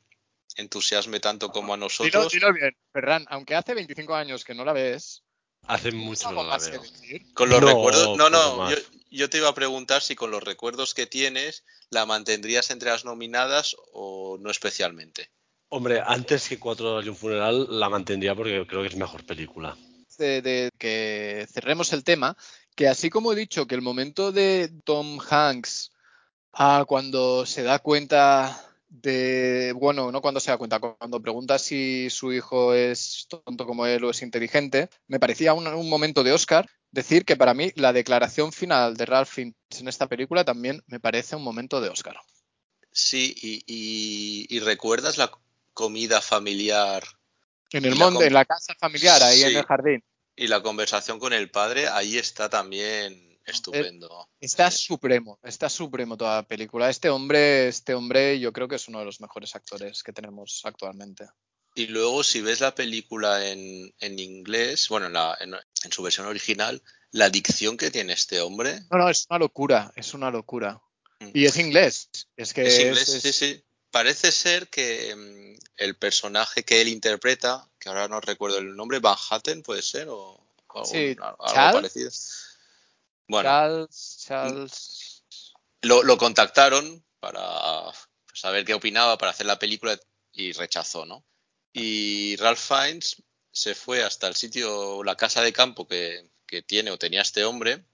entusiasme tanto como a nosotros. Dilo, dilo bien, Ferran, aunque hace 25 años que no la ves. Hace mucho no la veo. Con los no, recuerdos. No, no, yo, yo, te iba a preguntar si con los recuerdos que tienes la mantendrías entre las nominadas o no especialmente. Hombre, antes que Cuatro de un funeral la mantendría porque creo que es mejor película. De, de que cerremos el tema, que así como he dicho que el momento de Tom Hanks, ah, cuando se da cuenta de, bueno, no cuando se da cuenta, cuando pregunta si su hijo es tonto como él o es inteligente, me parecía un, un momento de Oscar decir que para mí la declaración final de Ralph Fiennes en esta película también me parece un momento de Oscar. Sí, y, y, y recuerdas la comida familiar. En el monte, en la casa familiar, ahí sí, en el jardín. Y la conversación con el padre, ahí está también Estupendo. Está supremo, está supremo toda la película. Este hombre, este hombre, yo creo que es uno de los mejores actores que tenemos actualmente. Y luego, si ves la película en, en inglés, bueno, en, la- en- en su versión original, la dicción que tiene este hombre No, no, es una locura, es una locura. Mm. Y es inglés. Es que es inglés, es- sí, sí. Parece ser que mm, el personaje que él interpreta, que ahora no recuerdo el nombre, Van Hatten, puede ser, o, o algún- Sí, algo parecido. Bueno, Charles, Charles. lo, lo contactaron para saber qué opinaba, para hacer la película y rechazó, ¿no? Y Ralph Fiennes se fue hasta el sitio, la casa de campo que, que tiene o tenía este hombre,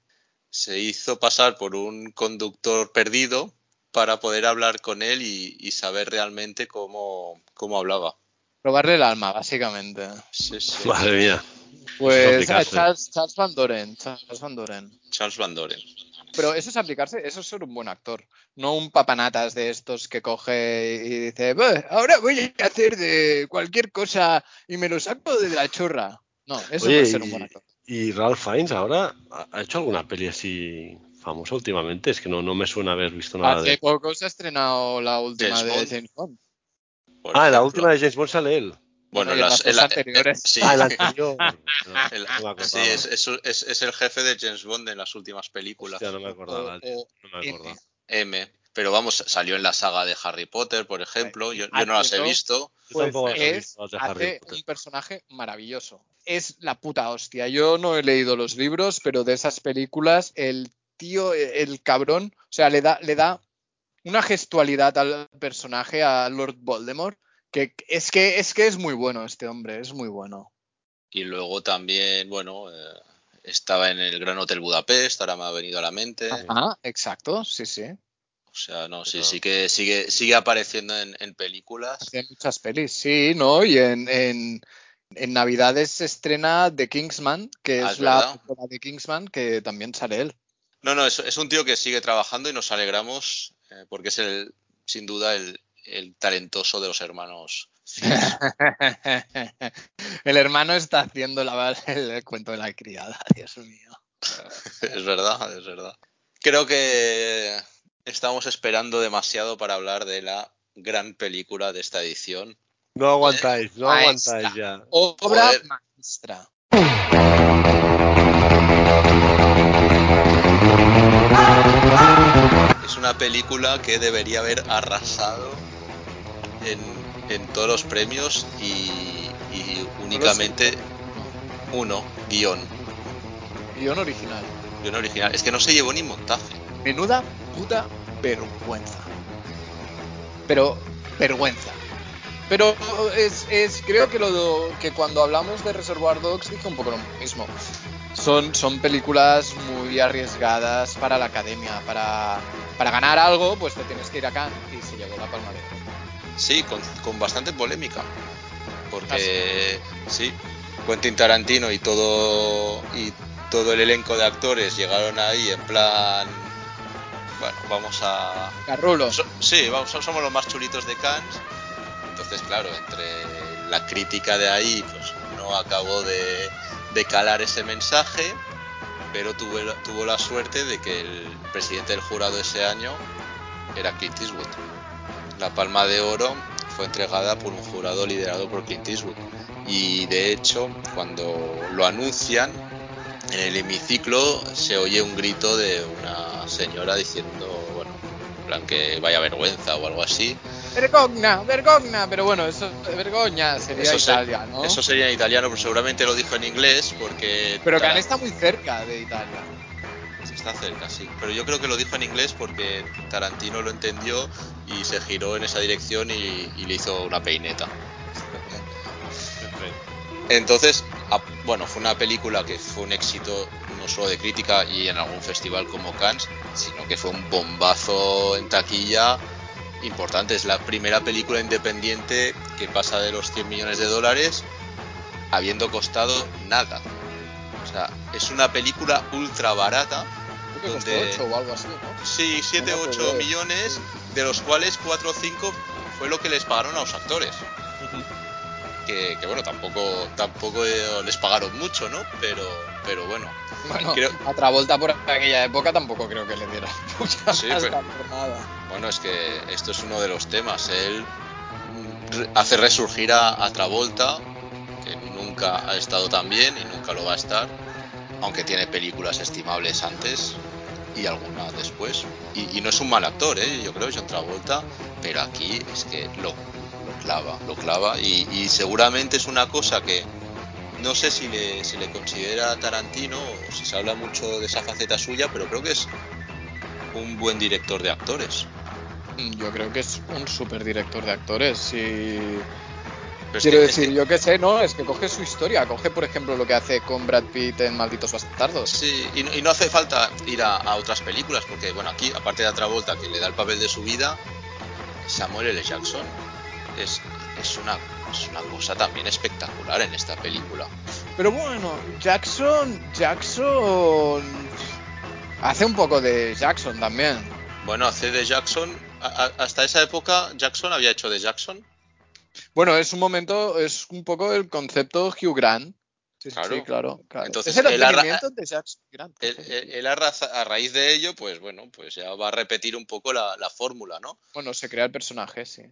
se hizo pasar por un conductor perdido para poder hablar con él y, y saber realmente cómo, cómo hablaba. Robarle el alma, básicamente. Sí, sí. Madre mía. Pues aplicarse. Charles, Charles Van Doren, Charles Van Doren. Charles Van Doren. Pero eso es aplicarse, eso es ser un buen actor. No un papanatas de estos que coge y dice, "Bah, ahora voy a hacer de cualquier cosa y me lo saco de la chorra. No, eso Oye, no es ser un buen actor. ¿Y Ralph Fiennes ahora ha hecho alguna peli así famosa últimamente? Es que no, no me suena haber visto nada Hace de... poco se ha estrenado la última James de Bond. James Bond. por Ah, la última de James Bond sale él. Bueno, en las en anteriores. sí, Ah, el anterior. El- no sí, es, es- es- es el jefe de James Bond en las últimas películas. Hostia, no me acordaba. O- tío. o No me acordaba. M. Pero vamos, salió en la saga de Harry Potter, por ejemplo. Yo, yo no las he visto. Pues es, hace un personaje maravilloso. Es la puta hostia. Yo no he leído los libros, pero de esas películas, el tío, el cabrón, o sea, le da, le da una gestualidad al personaje, a Lord Voldemort, que es que es que es muy bueno este hombre, es muy bueno. Y luego también, bueno, eh, estaba en el Gran Hotel Budapest, ahora me ha venido a la mente. Ah, exacto, sí, sí. O sea, no, sí, Pero- sí que sigue, sigue apareciendo en, en películas. Hace muchas pelis, sí, ¿no? Y en, en, en Navidades se estrena The Kingsman, que Ah, es es la película de Kingsman, que también sale él. No, no, es, es un tío que sigue trabajando y nos alegramos eh, porque es el, sin duda el, el talentoso de los hermanos. El hermano está haciendo la- el, cuento de la criada, Dios mío. Es verdad, es verdad. Creo que estamos esperando demasiado para hablar de la gran película de esta edición. No aguantáis, no Maestra. aguantáis ya. Obra Joder. maestra. Es una película que debería haber arrasado en, en todos los premios y, y únicamente uno, guion. Guión original. Guión original. Es que no se llevó ni montaje. Menuda puta vergüenza. Pero, vergüenza. Pero es, es creo que lo que cuando hablamos de Reservoir Dogs dije un poco lo mismo. Son, son películas muy arriesgadas para la academia. Para, para ganar algo, pues te tienes que ir acá y se llevó la palma de. Sí, con, con bastante polémica. Porque sí, Quentin Tarantino y todo y todo el elenco de actores llegaron ahí en plan bueno, vamos a Carrulo. So- sí, vamos, so- somos los más chulitos de Cannes. Entonces, claro, entre la crítica de ahí, pues no acabó de, de calar ese mensaje, pero tuvo, la- tuvo la suerte de que el presidente del jurado ese año era Clint Eastwood. La palma de oro fue entregada por un jurado liderado por Clint Eastwood. Y de hecho, cuando lo anuncian, en el hemiciclo se oye un grito de una señora diciendo, bueno, en plan que vaya vergüenza o algo así. Vergogna, vergogna. Pero bueno, eso, vergogna sería Eso se- Italia, ¿no? Eso sería en italiano, pero seguramente lo dijo en inglés porque... Pero Cannes está muy cerca de Italia. Está cerca, sí. Pero yo creo que lo dijo en inglés porque Tarantino lo entendió y se giró en esa dirección y, y le hizo una peineta. Entonces, a- bueno, fue una película que fue un éxito no solo de crítica y en algún festival como Cannes, sino que fue un bombazo en taquilla importante. Es la primera película independiente que pasa de los 100 millones de dólares habiendo costado nada. O sea, es una película ultra barata. Que costó Donde- 8 o algo así, ¿no? Sí, 7 No me 8 acuerdo. millones, de los cuales 4 o 5 fue lo que les pagaron a los actores. que, que, bueno, tampoco, tampoco eh, les pagaron mucho, ¿no? Pero, pero bueno. Bueno, creo- a Travolta por aquella época tampoco creo que le diera mucha Sí, pero- por nada. Bueno, es que esto es uno de los temas. Él hace resurgir a, a Travolta, que nunca ha estado tan bien y nunca lo va a estar, aunque tiene películas estimables antes y algunas después. Y, no es un mal actor, ¿eh? yo creo, John Travolta, pero aquí es que lo, clava, lo clava y, seguramente es una cosa que no sé si le, le considera Tarantino o si se habla mucho de esa faceta suya, pero creo que es un buen director de actores. Yo creo que es un super director de actores y Pero es quiero que- decir, yo qué sé, no, es que coge su historia, coge por ejemplo lo que hace con Brad Pitt en Malditos Bastardos. Sí, y, no- y no hace falta ir a, a otras películas, porque bueno, aquí, aparte de Travolta, que le da el papel de su vida, Samuel L. Jackson es, es, una, es una cosa también espectacular en esta película. Pero bueno, Jackson, Jackson hace un poco de Jackson también. Bueno, hace de Jackson, a- a- hasta esa época Jackson había hecho de Jackson. Bueno, es un momento, es un poco el concepto Hugh Grant. Sí, sí, Claro. sí, claro, claro. Entonces, es el él arra- advenimiento de Jackson Grant. Él, él- él a, raza- a raíz de ello, pues bueno, pues ya va a repetir un poco la, la fórmula, ¿no? Bueno, se crea el personaje, sí.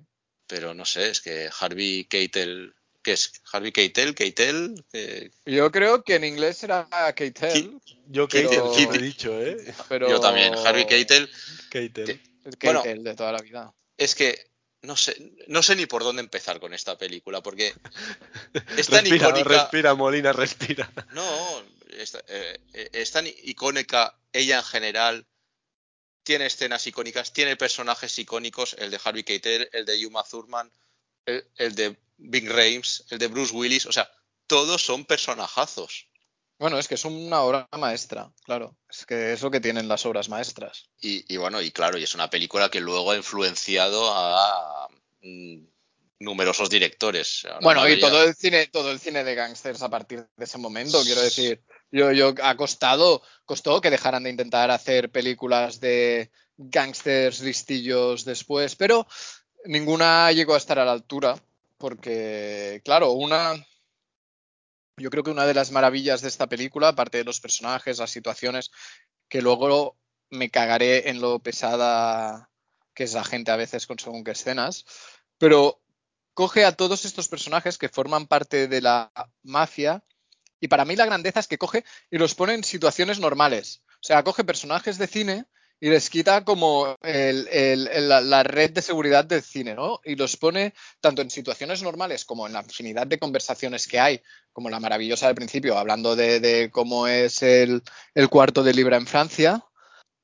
Pero no sé, es que Harvey Keitel, ¿qué es? Harvey Keitel, Keitel, que- Yo creo que en inglés será Keitel, Yo Keitel, Keitel, Keitel. he dicho, ¿eh? pero yo también, Harvey Keitel, Keitel. Bueno. Keitel de toda la vida. es que no sé, no sé ni por dónde empezar con esta película, porque es tan Respira, icónica. respira, Molina, respira. No, es, eh, eh, es tan icónica ella en general. Tiene escenas icónicas, tiene personajes icónicos, el de Harvey Keitel, el de Yuma Thurman, el, el de Bing Rames, el de Bruce Willis, o sea, todos son personajazos. Bueno, es que es una obra maestra, claro. Es que es lo que tienen las obras maestras. Y, y bueno, y claro, y es una película que luego ha influenciado a mm, numerosos directores. Bueno, y todo el cine, todo el cine de gangsters a partir de ese momento, quiero decir. Yo, yo ha costado, costó que dejaran de intentar hacer películas de gangsters listillos después, pero ninguna llegó a estar a la altura, porque, claro, una. Yo creo que una de las maravillas de esta película, aparte de los personajes, las situaciones, que luego me cagaré en lo pesada que es la gente a veces con según qué escenas, pero coge a todos estos personajes que forman parte de la mafia y para mí la grandeza es que coge y los pone en situaciones normales. O sea, coge personajes de cine y les quita como el- la, red de seguridad del cine, ¿no? Y los pone tanto en situaciones normales como en la infinidad de conversaciones que hay, como la maravillosa del principio, hablando de, cómo es el, cuarto de libra en Francia,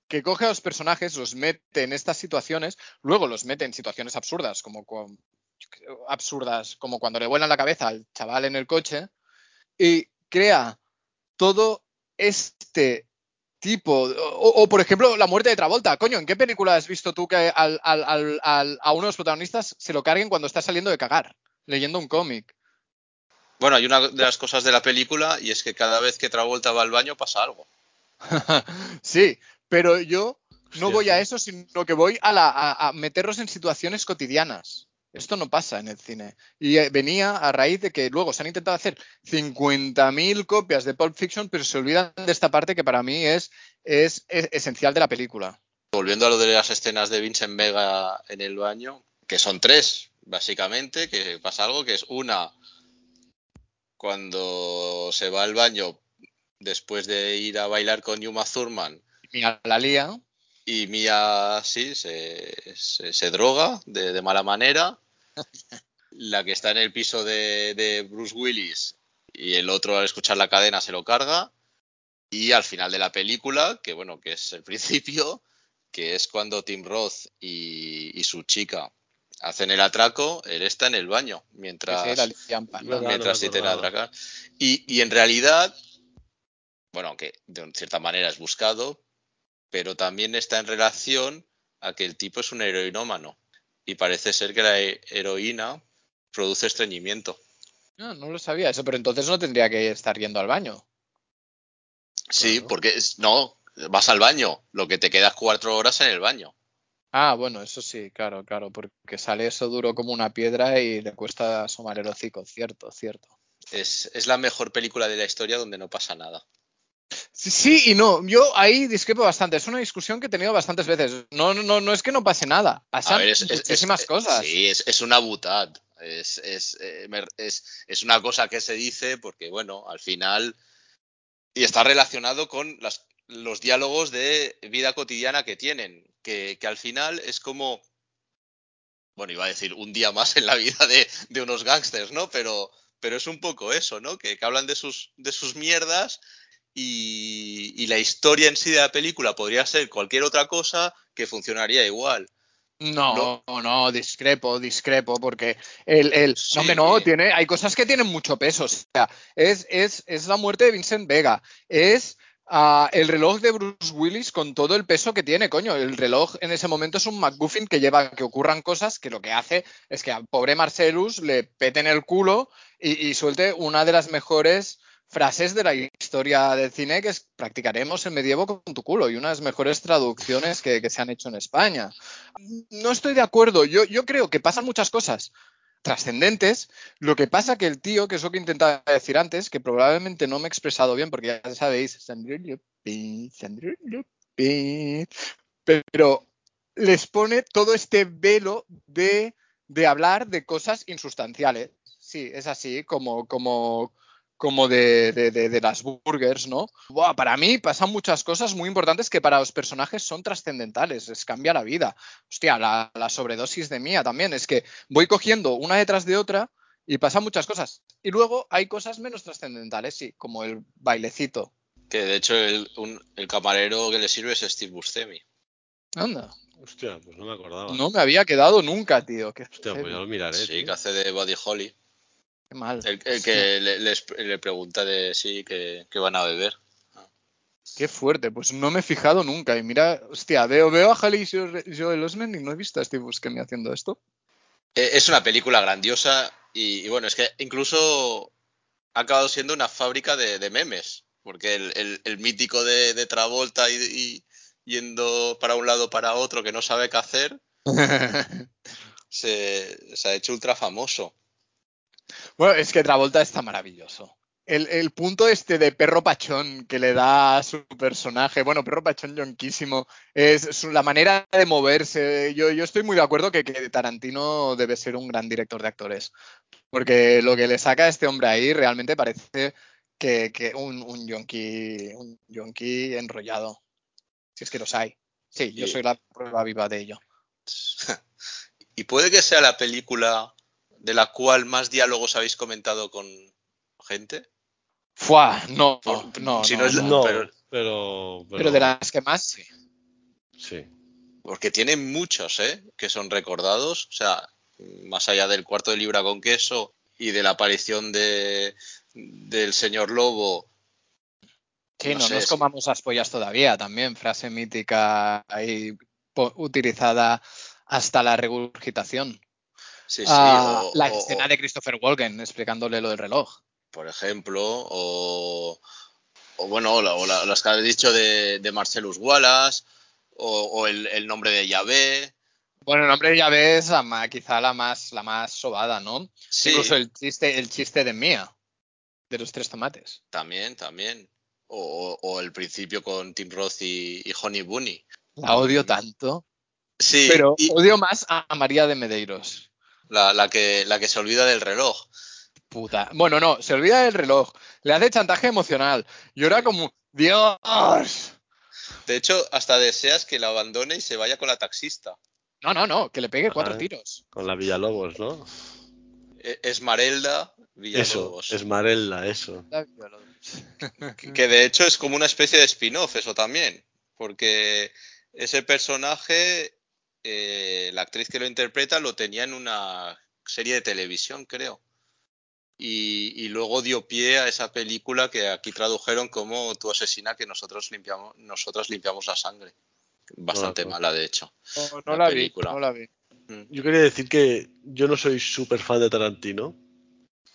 que coge a los personajes, los mete en estas situaciones, luego los mete en situaciones absurdas, como absurdas, como cuando le vuelan la cabeza al chaval en el coche, y crea todo este tipo, o, o, por ejemplo la muerte de Travolta, coño, ¿en qué película has visto tú que al- al- al- al- a uno de los protagonistas se lo carguen cuando está saliendo de cagar, leyendo un cómic? Bueno, hay una de las cosas de la película y es que cada vez que Travolta va al baño pasa algo. sí, pero yo no Sí, voy a eso, sino que voy a, la- a- a meterlos en situaciones cotidianas. Esto no pasa en el cine. Y eh, venía a raíz de que luego se han intentado hacer 50.000 copias de Pulp Fiction, pero se olvidan de esta parte que para mí es, es, es esencial de la película. Volviendo a lo de las escenas de Vincent Vega en el baño, que son tres, básicamente, que pasa algo, que es una cuando se va al baño después de ir a bailar con Yuma Thurman Mira, la lía. Y Mia sí se, se- se droga de, de mala manera. La que está en el piso de, de Bruce Willis y el otro al escuchar la cadena se lo carga. Y al final de la película, que bueno, que es el principio, que es cuando Tim Roth y, y su chica hacen el atraco, él está en el baño mientras, mientras no atracar. Y, y en realidad, bueno, aunque de cierta manera es buscado, pero también está en relación a que el tipo es un heroinómano. Y parece ser que la he- heroína produce estreñimiento. No, no lo sabía eso, pero entonces no tendría que estar yendo al baño. Sí, Claro. porque es- no, vas al baño, lo que te quedas cuatro horas en el baño. Ah, bueno, eso sí, claro, claro, porque sale eso duro como una piedra y le cuesta asomar el hocico, cierto, cierto. Es, es la mejor película de la historia donde no pasa nada. Sí, y no, yo ahí discrepo bastante, es una discusión que he tenido bastantes veces. No, no, no es que no pase nada, pasan ver, es- muchísimas es- cosas. Sí, es, una butad. Es, es, eh, es- es una cosa que se dice porque, bueno, al final. Y está relacionado con las, los diálogos de vida cotidiana que tienen. Que, que al final es como. Bueno, iba a decir un día más en la vida de, de unos gángsters, ¿no? Pero, pero es un poco eso, ¿no? Que, que hablan de sus, de sus mierdas y, y la historia en sí de la película podría ser cualquier otra cosa que funcionaría igual. No, no, discrepo, discrepo, porque el, el Sí. no, no, tiene, hay cosas que tienen mucho peso. O sea, es, es, es la muerte de Vincent Vega, es ah, el reloj de Bruce Willis con todo el peso que tiene, coño. El reloj en ese momento es un McGuffin que lleva a que ocurran cosas que lo que hace es que al pobre Marcellus le peten el culo y, y suelte una de las mejores frases de la historia del cine que practicaremos el medievo con tu culo y unas mejores traducciones que, se han hecho en España. No estoy de acuerdo. Yo, yo creo que pasan muchas cosas trascendentes. Lo que pasa que el tío, que es lo que intentaba decir antes, que probablemente no me he expresado bien, porque ya sabéis, pero les pone todo este velo de, de hablar de cosas insustanciales. Sí, es así, como, como, como de, de, de, de las burgers, ¿no? Buah, para mí pasan muchas cosas muy importantes que para los personajes son trascendentales, les cambia la vida. Hostia, la, la, sobredosis de mía también, es que voy cogiendo una detrás de otra y pasan muchas cosas. Y luego hay cosas menos trascendentales, sí, como el bailecito. Que de hecho el, un, el camarero que le sirve es Steve Buscemi. Anda. Hostia, pues no me acordaba. No me había quedado nunca, tío. Hostia, pues ya lo miraré. Sí, tío. que hace de Buddy Holly. Qué mal. El, el que le, les- le pregunta de sí que, que van a beber. Qué fuerte, pues no me he fijado nunca. Y mira, hostia, veo, veo a Haley Joel Osment y no he visto a Steve Buscemi haciendo esto. Eh, Es una película grandiosa y, y bueno, es que incluso ha acabado siendo una fábrica de, de memes. Porque el, el- el mítico de, de Travolta y, y yendo para un lado para otro que no sabe qué hacer se, se ha hecho ultra famoso. Bueno, es que Travolta está maravilloso. El, el punto este de perro pachón que le da a su personaje, bueno, perro pachón yonquísimo, es su- la manera de moverse. Yo, yo estoy muy de acuerdo que, que Tarantino debe ser un gran director de actores. Porque lo que le saca a este hombre ahí realmente parece que, que un, un yonki, un yonki enrollado. Si es que los hay. Sí, yo soy la prueba viva de ello. Y puede que sea la película de la cual más diálogos habéis comentado con gente. Fuá, no, Por- no, si no, no es la- no. No, pero- pero, pero, Pero de las que más, sí. Sí. Porque tiene muchos, ¿eh? Que son recordados. O sea, más allá del cuarto de libra con queso y de la aparición de, del señor Lobo. Sí, No no, sé, nos comamos las pollas todavía, también, frase mítica ahí utilizada hasta la regurgitación. Sí, sí. O- la o- escena o, de Christopher Walken explicándole lo del reloj. por ejemplo, o, o bueno, o, la- o la- las que has dicho de, de Marcellus Wallace, o, el, el nombre de Yahvé. Bueno, el nombre ya ves la ma- quizá la más, la más sobada, ¿no? Sí, Incluso el chiste, el chiste de Mía, de los tres tomates. también, también. O, o- o el principio con Tim Roth y, y Honey Bunny. La odio tanto. Sí, Pero y odio más a María de Medeiros. La, la que, la que se olvida del reloj. Puta. Bueno, no, se olvida del reloj. Le hace chantaje emocional. Y ahora como, Dios. De hecho, hasta deseas que la abandone y se vaya con la taxista. No, no, no, que le pegue cuatro Ajá. tiros. Con la Villalobos, ¿no? E- Esmarelda Eso, Villalobos. Eso. Que- Que de hecho es como una especie de spin-off, eso también. Porque ese personaje, eh, la actriz que lo interpreta, lo tenía en una serie de televisión, creo. Y, y luego dio pie a esa película que aquí tradujeron como Tu asesina que nosotros limpiamos, nosotras limpiamos la sangre. Bastante No, no. mala, de hecho. No, no La la vi, película. no la vi. Mm. Yo quería decir que yo no soy súper fan de Tarantino.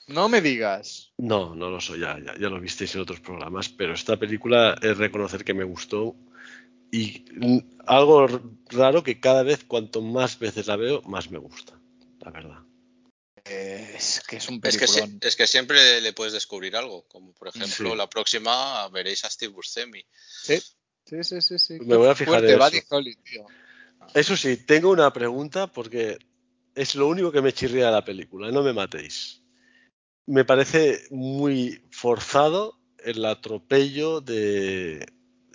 No me digas. No, no lo soy, ya, ya, ya lo visteis en otros programas, pero esta película es reconocer que me gustó y algo raro que cada vez, cuanto más veces la veo, más me gusta, la verdad. Es que es un Es que, peliculón. es que siempre le puedes descubrir algo, como por ejemplo Sí. la próxima veréis a Steve Buscemi. Sí, sí, sí, sí. sí. Me voy a fijar Fuerte, en Buddy eso. Holly, tío. Eso sí, tengo una pregunta porque es lo único que me chirría de la película, no me matéis. Me parece muy forzado el atropello de...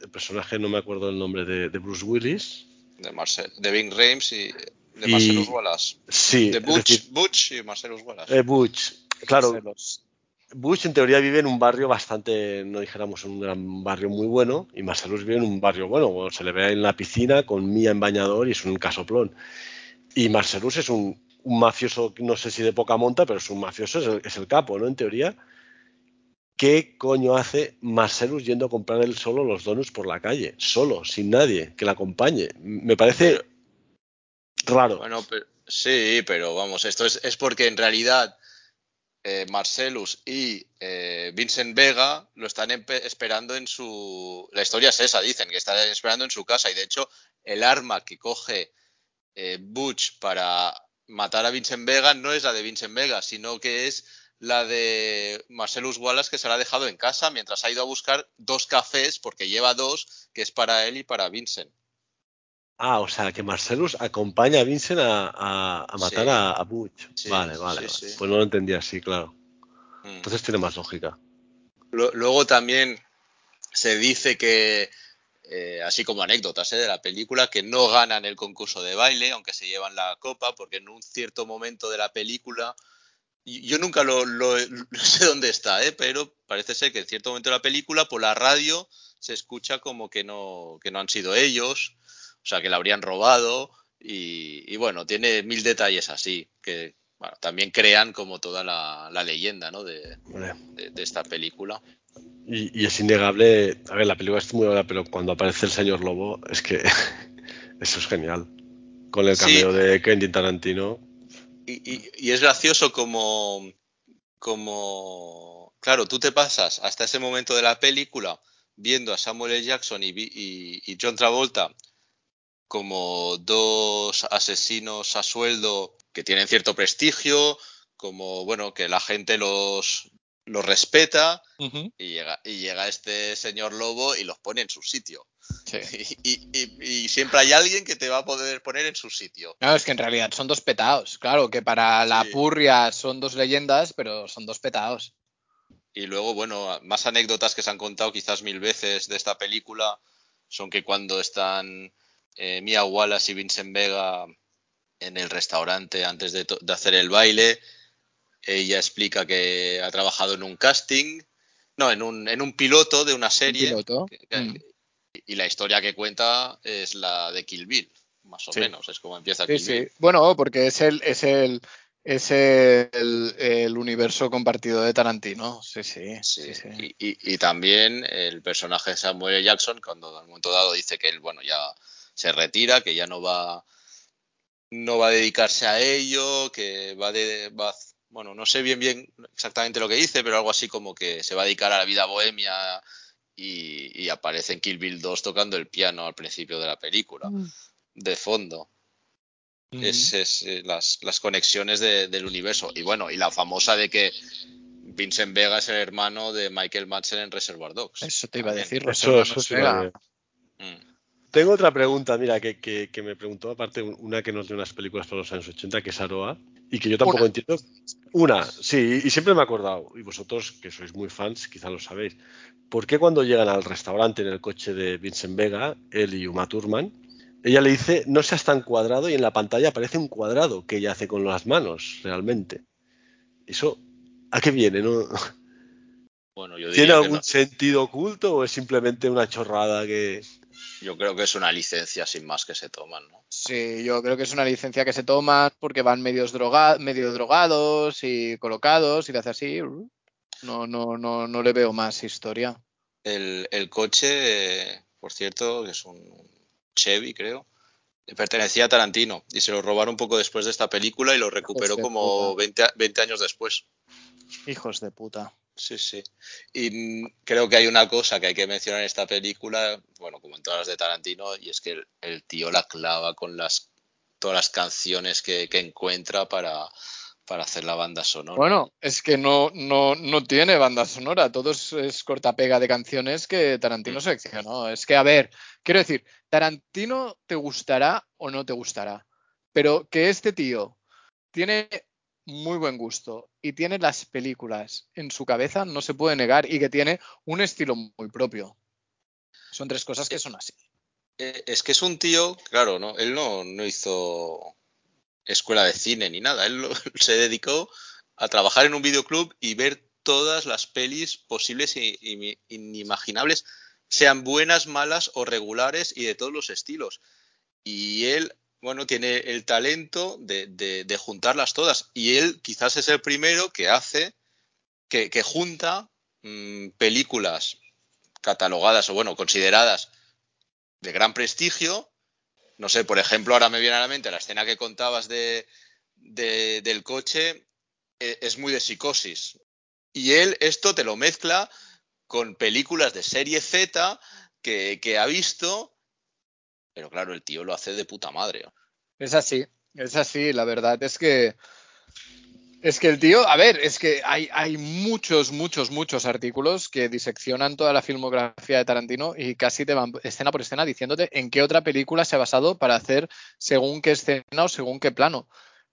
El personaje, no me acuerdo el nombre, de, de Bruce Willis. De, Marcel, de Bing Rames y de Y- Marcellus Wallace. Sí, De Butch, decir, Butch y Marcellus Wallace. eh, Butch. Claro, Celos. Bush en teoría vive en un barrio bastante, no dijéramos un gran barrio muy bueno, y Marcellus vive en un barrio bueno, se le ve en la piscina con Mía en bañador y es un casoplón. Y Marcellus es un, un mafioso, no sé si de poca monta, pero es un mafioso, es el, es el capo, ¿no? En teoría. ¿Qué coño hace Marcellus yendo a comprar él solo los donuts por la calle? Solo, sin nadie, que le acompañe. Me parece raro. Bueno, pero, sí, pero vamos, esto es, es porque en realidad eh, Marcellus y eh, Vincent Vega lo están esperando en su... La historia es esa, dicen, que están esperando en su casa y de hecho el arma que coge eh, Butch para matar a Vincent Vega no es la de Vincent Vega, sino que es la de Marcellus Wallace que se la ha dejado en casa mientras ha ido a buscar dos cafés, porque lleva dos, que es para él y para Vincent. Ah, o sea, que Marcellus acompaña a Vincent a, a- a matar Sí. a, a Butch. Sí, vale, vale, sí, vale. sí. Pues no lo entendía así, claro. Mm. Entonces tiene más lógica. Lo- Luego también se dice que, eh, así como anécdotas eh, de la película, que no ganan el concurso de baile, aunque se llevan la copa, porque en un cierto momento de la película, yo nunca lo, lo- sé dónde está, eh, pero parece ser que en cierto momento de la película, por la radio, se escucha como que no, que no han sido ellos, o sea, que la habrían robado, y, y bueno, tiene mil detalles así, que bueno, también crean como toda la, la leyenda ¿no? de, Vale. de- de esta película. Y, y es innegable. A ver, la película es muy buena, pero cuando aparece el señor Lobo, es que eso es genial. Con el Sí. cameo de Quentin Tarantino. Y, y- es gracioso como, como, claro, tú te pasas hasta ese momento de la película viendo a Samuel L. Jackson y- y John Travolta como dos asesinos a sueldo que tienen cierto prestigio, como, bueno, que la gente los, los respeta y llega, y llega este señor lobo y los pone en su sitio. Sí. Y, y- y- y siempre hay alguien que te va a poder poner en su sitio. No, es que en realidad son dos petados. Claro, que para la Sí. purria son dos leyendas, pero son dos petados. Y luego, bueno, más anécdotas que se han contado quizás mil veces de esta película son que cuando están eh, Mia Wallace y Vincent Vega en el restaurante antes de hacer el baile, ella explica que ha trabajado en un casting, no, en un, en un piloto de una serie. que- Mm. Y la historia que cuenta es la de Kill Bill, más o Sí. menos, es como empieza Sí, Kill sí. Bill. Bueno, porque es el, es el, es el, el universo compartido de Tarantino. Sí, sí. Sí, sí. Y, y- y también el personaje de Samuel L. Jackson, cuando en un momento dado dice que él, bueno, ya se retira, que ya no va, no va a dedicarse a ello, que va de, va, a- bueno, no sé bien bien exactamente lo que dice, pero algo así como que se va a dedicar a la vida bohemia y, y aparece en Kill Bill 2 tocando el piano al principio de la película, de fondo. Ujú. Es, es, eh, las, las conexiones de- del universo. Y bueno, y la famosa de que Vincent Vega es el hermano de Michael Madsen en Reservoir Dogs. Eso te iba a decir, Eso, Reserva eso no sí Vega. lo- Mm. Tengo otra pregunta, mira, que, que- que me preguntó, aparte, una que no es de unas películas para los años 80, que es Aroa, y que yo tampoco Una. entiendo. Una, sí, y siempre me he acordado, y vosotros, que sois muy fans, quizá lo sabéis, ¿por qué cuando llegan al restaurante en el coche de Vincent Vega, él y Uma Thurman, ella le dice, no seas tan cuadrado, y en la pantalla aparece un cuadrado que ella hace con las manos, realmente? Eso, ¿a qué viene? ¿No? Bueno, yo ¿Tiene algún no. sentido oculto o es simplemente una chorrada que... Yo creo que es una licencia sin más que se toman, ¿no? Sí, yo creo que es una licencia que se toman porque van medios droga medio drogados y colocados y le hace así. No, no, no, no le veo más historia. El, el coche, por cierto, que es un Chevy, creo, pertenecía a Tarantino y se lo robaron un poco después de esta película y lo recuperó como puta. 20, a- 20 años después. Hijos de puta. Sí, sí. Y mm, creo que hay una cosa que hay que mencionar en esta película, bueno, como en todas las de Tarantino, y es que el, tío la clava con las todas las canciones que, que encuentra para, para hacer la banda sonora. Bueno, es que no, no, no tiene banda sonora, todo es, es cortapega de canciones que Tarantino seleccionó. Es que, a ver, quiero decir, Tarantino te gustará o no te gustará, pero que este tío tiene muy buen gusto y tiene las películas en su cabeza, no se puede negar, y que tiene un estilo muy propio. Son tres cosas que son así. Eh, Es que es un tío, claro, ¿no? Él no, no hizo escuela de cine ni nada. Él se dedicó a trabajar en un videoclub y ver todas las pelis posibles e e- inimaginables, sean buenas, malas o regulares y de todos los estilos. Y él, bueno, tiene el talento de, de- juntarlas todas. Y él quizás es el primero que hace, que, que junta mm, películas catalogadas o, bueno, consideradas de gran prestigio. No sé, por ejemplo, ahora me viene a la mente la escena que contabas de, de- del coche, eh, es muy de psicosis. Y él esto te lo mezcla con películas de serie Z que ha visto, pero claro, el tío lo hace de puta madre. Es así, es así, la verdad es que es que el tío, a ver, es que hay, hay muchos, muchos, muchos artículos que diseccionan toda la filmografía de Tarantino y casi te van escena por escena diciéndote en qué otra película se ha basado para hacer según qué escena o según qué plano.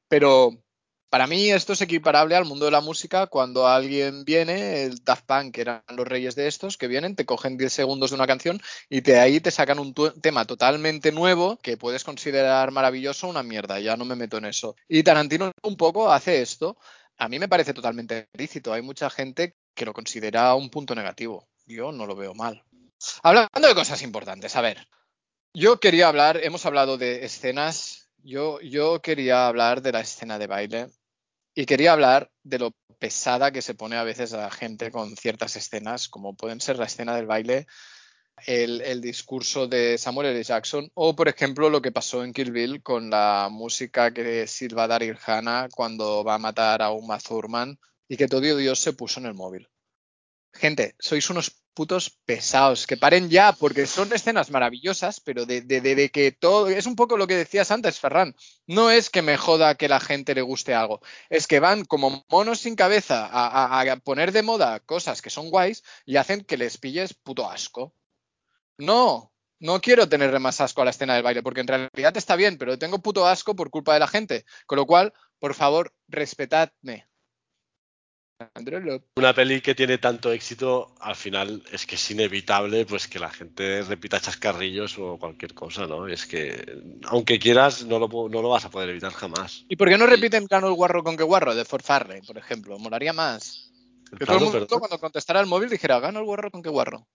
Pero para mí esto es equiparable al mundo de la música cuando alguien viene, el Daft Punk, que eran los reyes de estos, que vienen, te cogen 10 segundos de una canción y de ahí te sacan un tema totalmente nuevo que puedes considerar maravilloso una mierda, ya no me meto en eso. Y Tarantino un poco hace esto. A mí me parece totalmente lícito. Hay mucha gente que lo considera un punto negativo. Yo no lo veo mal. Hablando de cosas importantes, a ver. Yo quería hablar, hemos hablado de escenas. Yo, yo quería hablar de la escena de baile y quería hablar de lo pesada que se pone a veces a la gente con ciertas escenas, como pueden ser la escena del baile, el, discurso de Samuel L. Jackson, o por ejemplo lo que pasó en Kill Bill con la música que silba Daryl Hannah cuando va a matar a Uma Thurman y que todo Dios se puso en el móvil. Gente, sois unos putos pesados, que paren ya, porque son escenas maravillosas, pero de, que todo. Es un poco lo que decías antes, Ferran. No es que me joda que la gente le guste algo, es que van como monos sin cabeza a, a, a poner de moda cosas que son guays y hacen que les pilles puto asco. No, no quiero tenerle más asco a la escena del baile, porque en realidad está bien, pero tengo puto asco por culpa de la gente. Con lo cual, por favor, respetadme. Una peli que tiene tanto éxito, al final es que es inevitable pues que la gente repita chascarrillos o cualquier cosa, ¿no? Es que aunque quieras no lo, no lo vas a poder evitar jamás. ¿Y por qué no repiten Gano el guarro con que guarro de Ford Farley, por ejemplo? Molaría más. Que todo el mundo cuando contestara el móvil dijera Gano el guarro con que guarro.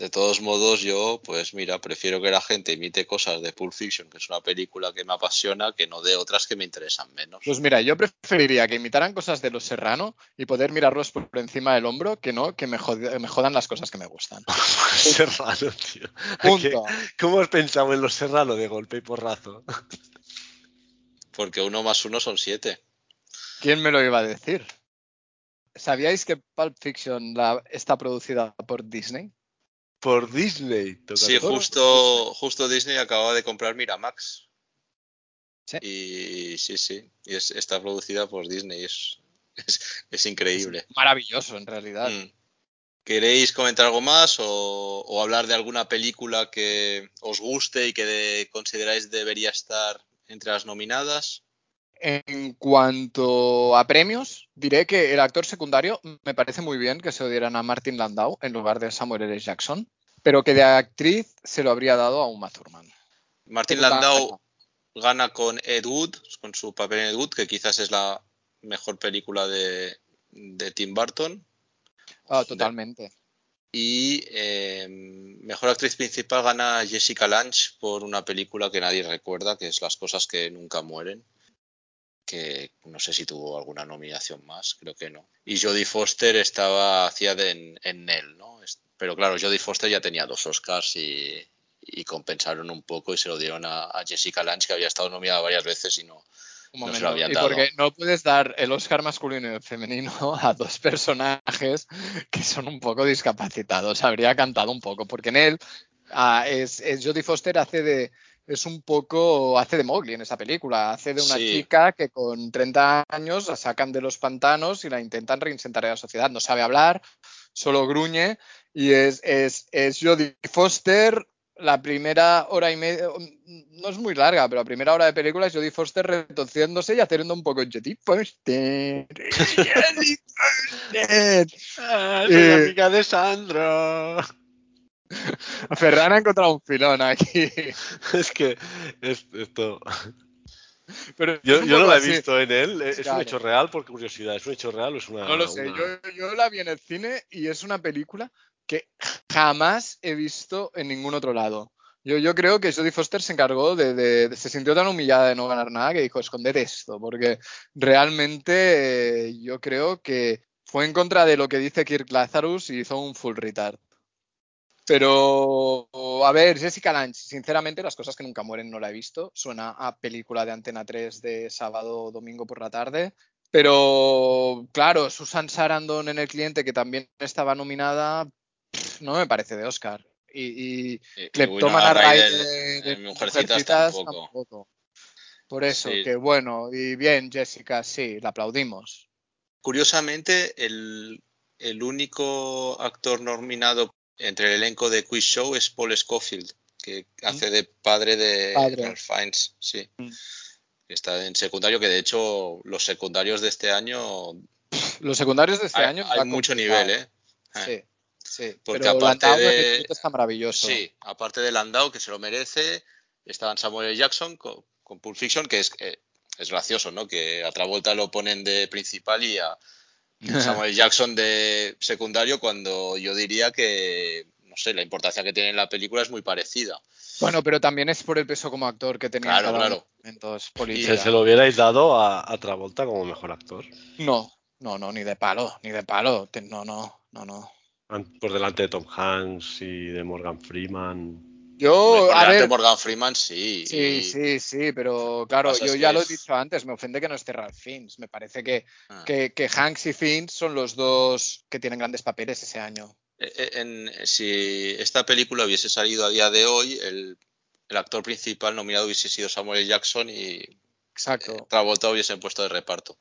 De todos modos, yo, pues mira, prefiero que la gente imite cosas de Pulp Fiction, que es una película que me apasiona, que no de otras que me interesan menos. Pues mira, yo preferiría que imitaran cosas de Los Serrano y poder mirarlos por encima del hombro que no que me, jod me jodan las cosas que me gustan. Serrano, tío. Punto. ¿Cómo has pensado en Los Serrano de golpe y porrazo? Porque uno más uno son siete. ¿Quién me lo iba a decir? ¿Sabíais que Pulp Fiction la, está producida por Disney? Por Disney. Sí, justo, justo Disney acaba de comprar Miramax. Sí. Y sí, sí. Y es, está producida por Disney. Es, es, es increíble. Es maravilloso, en realidad. Mm. ¿Queréis comentar algo más o, o, hablar de alguna película que os guste y que de, consideráis debería estar entre las nominadas? En cuanto a premios, diré que el actor secundario me parece muy bien que se lo dieran a Martin Landau en lugar de Samuel L. Jackson, pero que de actriz se lo habría dado a Uma Thurman. Martin Landau gana con Ed Wood, con su papel en Ed Wood, que quizás es la mejor película de, de Tim Burton. Oh, totalmente. Y eh, mejor actriz principal gana Jessica Lange por una película que nadie recuerda, que es Las cosas que nunca mueren que no sé si tuvo alguna nominación más, creo que no. Y Jodie Foster estaba hacía de, en, en Nell, ¿no? Pero claro, Jodie Foster ya tenía dos Oscars y, y compensaron un poco y se lo dieron a, a, Jessica Lange, que había estado nominada varias veces y no, No se lo habían y dado. porque no puedes dar el Oscar masculino y el femenino a dos personajes que son un poco discapacitados. Habría cantado un poco, porque en él ah, es, es Jodie Foster hace de es un poco hace de Mowgli en esa película, hace de una Sí. chica que con 30 años la sacan de los pantanos y la intentan reinsentar en la sociedad. No sabe hablar, solo gruñe y es, es, es Jodie Foster la primera hora y media, no es muy larga, pero la primera hora de película es Jodie Foster retorciéndose y haciendo un poco Jodie Foster. Jodie Foster. Ah, soy Eh, amiga de Ferran ha encontrado un filón aquí. Es que es- esto. Pero Yo, no la he así. visto en él. ¿Es Claro. un hecho real? Por curiosidad, ¿es un hecho real o es una.? No lo sé, una- yo, yo la vi en el cine y es una película que jamás he visto en ningún otro lado. Yo, yo creo que Jodie Foster se encargó de, de- de- se sintió tan humillada de no ganar nada que dijo, esconder esto, porque realmente eh, yo creo que fue en contra de lo que dice Kirk Lazarus y hizo un full retard. Pero, a ver, Jessica Lange, sinceramente, las cosas que nunca mueren no la he visto. Suena a película de Antena 3 de sábado o domingo por la tarde. Pero, claro, Susan Sarandon en el cliente, que también estaba nominada, pff, no me parece de Oscar. Y, y Y- Ryder Ryder de, de en Mujercitas tampoco. Por eso, Sí. que bueno, y bien, Jessica, sí, la aplaudimos. Curiosamente, el, el único actor nominado entre el elenco de Quiz Show es Paul Scofield, que hace de padre de Padre. Ralph Fiennes, sí. Mm. Está en secundario, que de hecho los secundarios de este año Los secundarios de este hay, año. hay mucho complicado. nivel, ¿eh? Eh, Sí, sí. Porque Pero aparte Landau de- está maravilloso. Sí, aparte de Landau, que se lo merece, estaban Samuel. Jackson con, con Pulp Fiction, que es, eh, es gracioso, ¿no? Que a Travolta lo ponen de principal y a Samuel Jackson de secundario, cuando yo diría que, no sé, la importancia que tiene en la película es muy parecida. Bueno, pero también es por el peso como actor que tenía Claro, claro. Si política. se lo hubierais dado a, a Travolta como mejor actor. No, no, no, ni de palo, ni de palo. No, no, no, no. Por delante de Tom Hanks y de Morgan Freeman. Yo, a ver, Morgan Freeman, sí. Sí, y- sí, sí, pero claro, yo ya lo he dicho antes, me ofende que no esté Ralph Fiennes. Me parece que, ah. que, que Hanks y Fiennes son los dos que tienen grandes papeles ese año. Eh, eh, en- si esta película hubiese salido a día de hoy, el, el actor principal nominado hubiese sido Samuel. Jackson y Exacto, Travolta hubiesen puesto de reparto.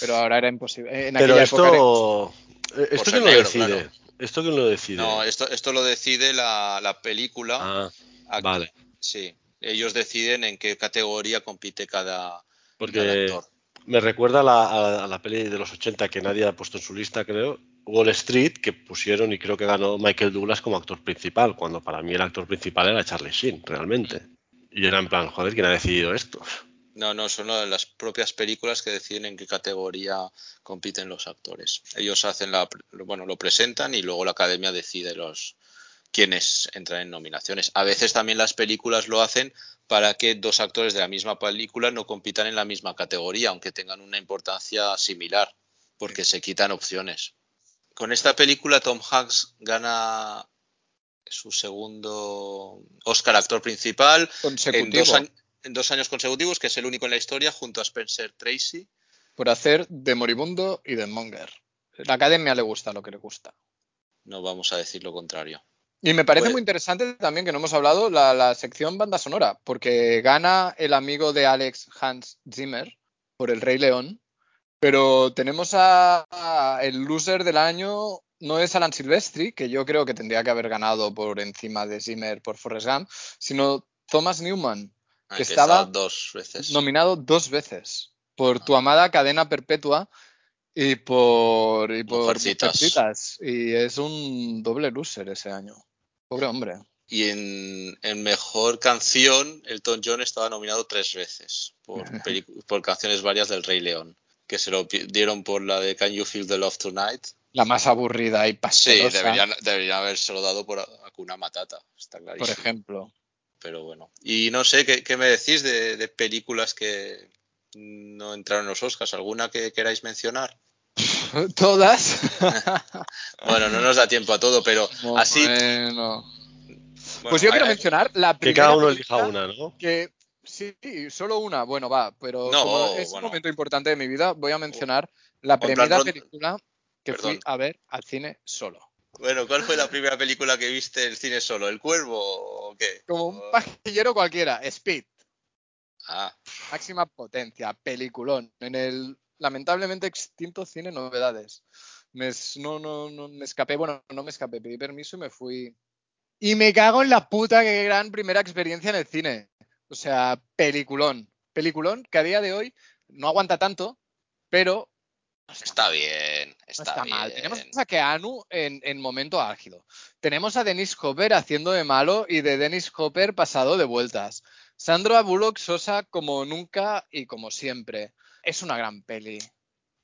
pero ahora era imposible. En Pero aquella época era esto. eh, ¿Esto lo negro, decide? claro. ¿Esto quién lo decide? No, esto, esto lo decide la, la película. Ah, vale. Sí, ellos deciden en qué categoría compite cada, cada Porque actor. me recuerda a la, a- a la peli de los 80 que nadie ha puesto en su lista, creo. Wall Street, que pusieron y creo que ganó Michael Douglas como actor principal, cuando para mí el actor principal era Charlie Sheen, realmente. Y era en plan, joder, ¿quién ha decidido esto? No, no, son las propias películas que deciden en qué categoría compiten los actores. Ellos hacen la, bueno, lo presentan y luego la academia decide los quiénes entran en nominaciones. A veces también las películas lo hacen para que dos actores de la misma película no compitan en la misma categoría, aunque tengan una importancia similar, porque se quitan opciones. Con esta película Tom Hanks gana su segundo Oscar actor principal en consecutivo dos, en dos años consecutivos, que es el único en la historia, junto a Spencer Tracy. por hacer de moribundo y de monger. La academia le gusta lo que le gusta. No vamos a decir lo contrario. Y me parece Pues- muy interesante también que no hemos hablado la, la sección banda sonora, porque gana el amigo de Alex Hans Zimmer por El Rey León, pero tenemos a, a el loser del año, no es Alan Silvestri, que yo creo que tendría que haber ganado por encima de Zimmer por Forrest Gump, sino Thomas Newman, Que que estaba está dos veces. nominado dos veces por Tu amada cadena perpetua y por, y por Mujercitas. Mujercitas. Y es un doble loser ese año. Pobre hombre. Y en, en mejor canción, Elton John estaba nominado tres veces por, por canciones varias del Rey León, que se lo dieron por la de Can You Feel the Love Tonight. La más aburrida y Sí, pastelosa, deberían, deberían habérselo dado por Hakuna Matata, está por clarísimo. ejemplo. Pero bueno. Y no sé, ¿qué, qué me decís de, de películas que no entraron en los Oscars? ¿Alguna que queráis mencionar? Todas. Bueno, no nos da tiempo a todo, pero así. Bueno. bueno, Pues yo hay- quiero hay- mencionar la Que primera cada uno elija película una, ¿no? que Sí, solo una. Bueno, va, pero No, como es bueno. un momento importante de mi vida, voy a mencionar la primera película que fui a ver al cine solo. Bueno, ¿cuál fue la primera película que viste en el cine solo? ¿El Cuervo o qué? Como un pajillero cualquiera, Speed, Ah, máxima potencia, peliculón, en el lamentablemente extinto cine Novedades. Me, no, no, no, me escapé, bueno, no me escapé, pedí permiso y me fui. Y me cago en la puta, qué gran primera experiencia en el cine. O sea, peliculón. Peliculón que a día de hoy no aguanta tanto, pero no está está bien, No está, está bien. mal. Tenemos a Keanu en, en momento álgido. Tenemos a Dennis Hopper haciendo de malo y de Dennis Hopper pasado de vueltas. Sandra Bullock Sosa como nunca y como siempre. Es una gran peli.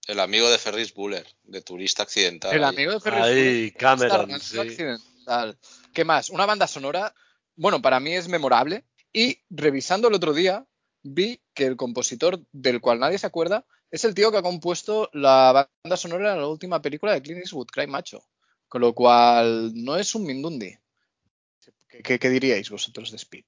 El amigo de Ferris Bueller, de turista accidental. El amigo de Ferris Ahí, Bueller, Cameron, sí. accidental. ¿Qué más? Una banda sonora, bueno, para mí es memorable. Y revisando el otro día, vi que el compositor del cual nadie se acuerda es el tío que ha compuesto la banda sonora de la última película de Clint Eastwood, Cry Macho. Con lo cual, no es un Mindundi. ¿Qué, qué- qué diríais vosotros de Speed?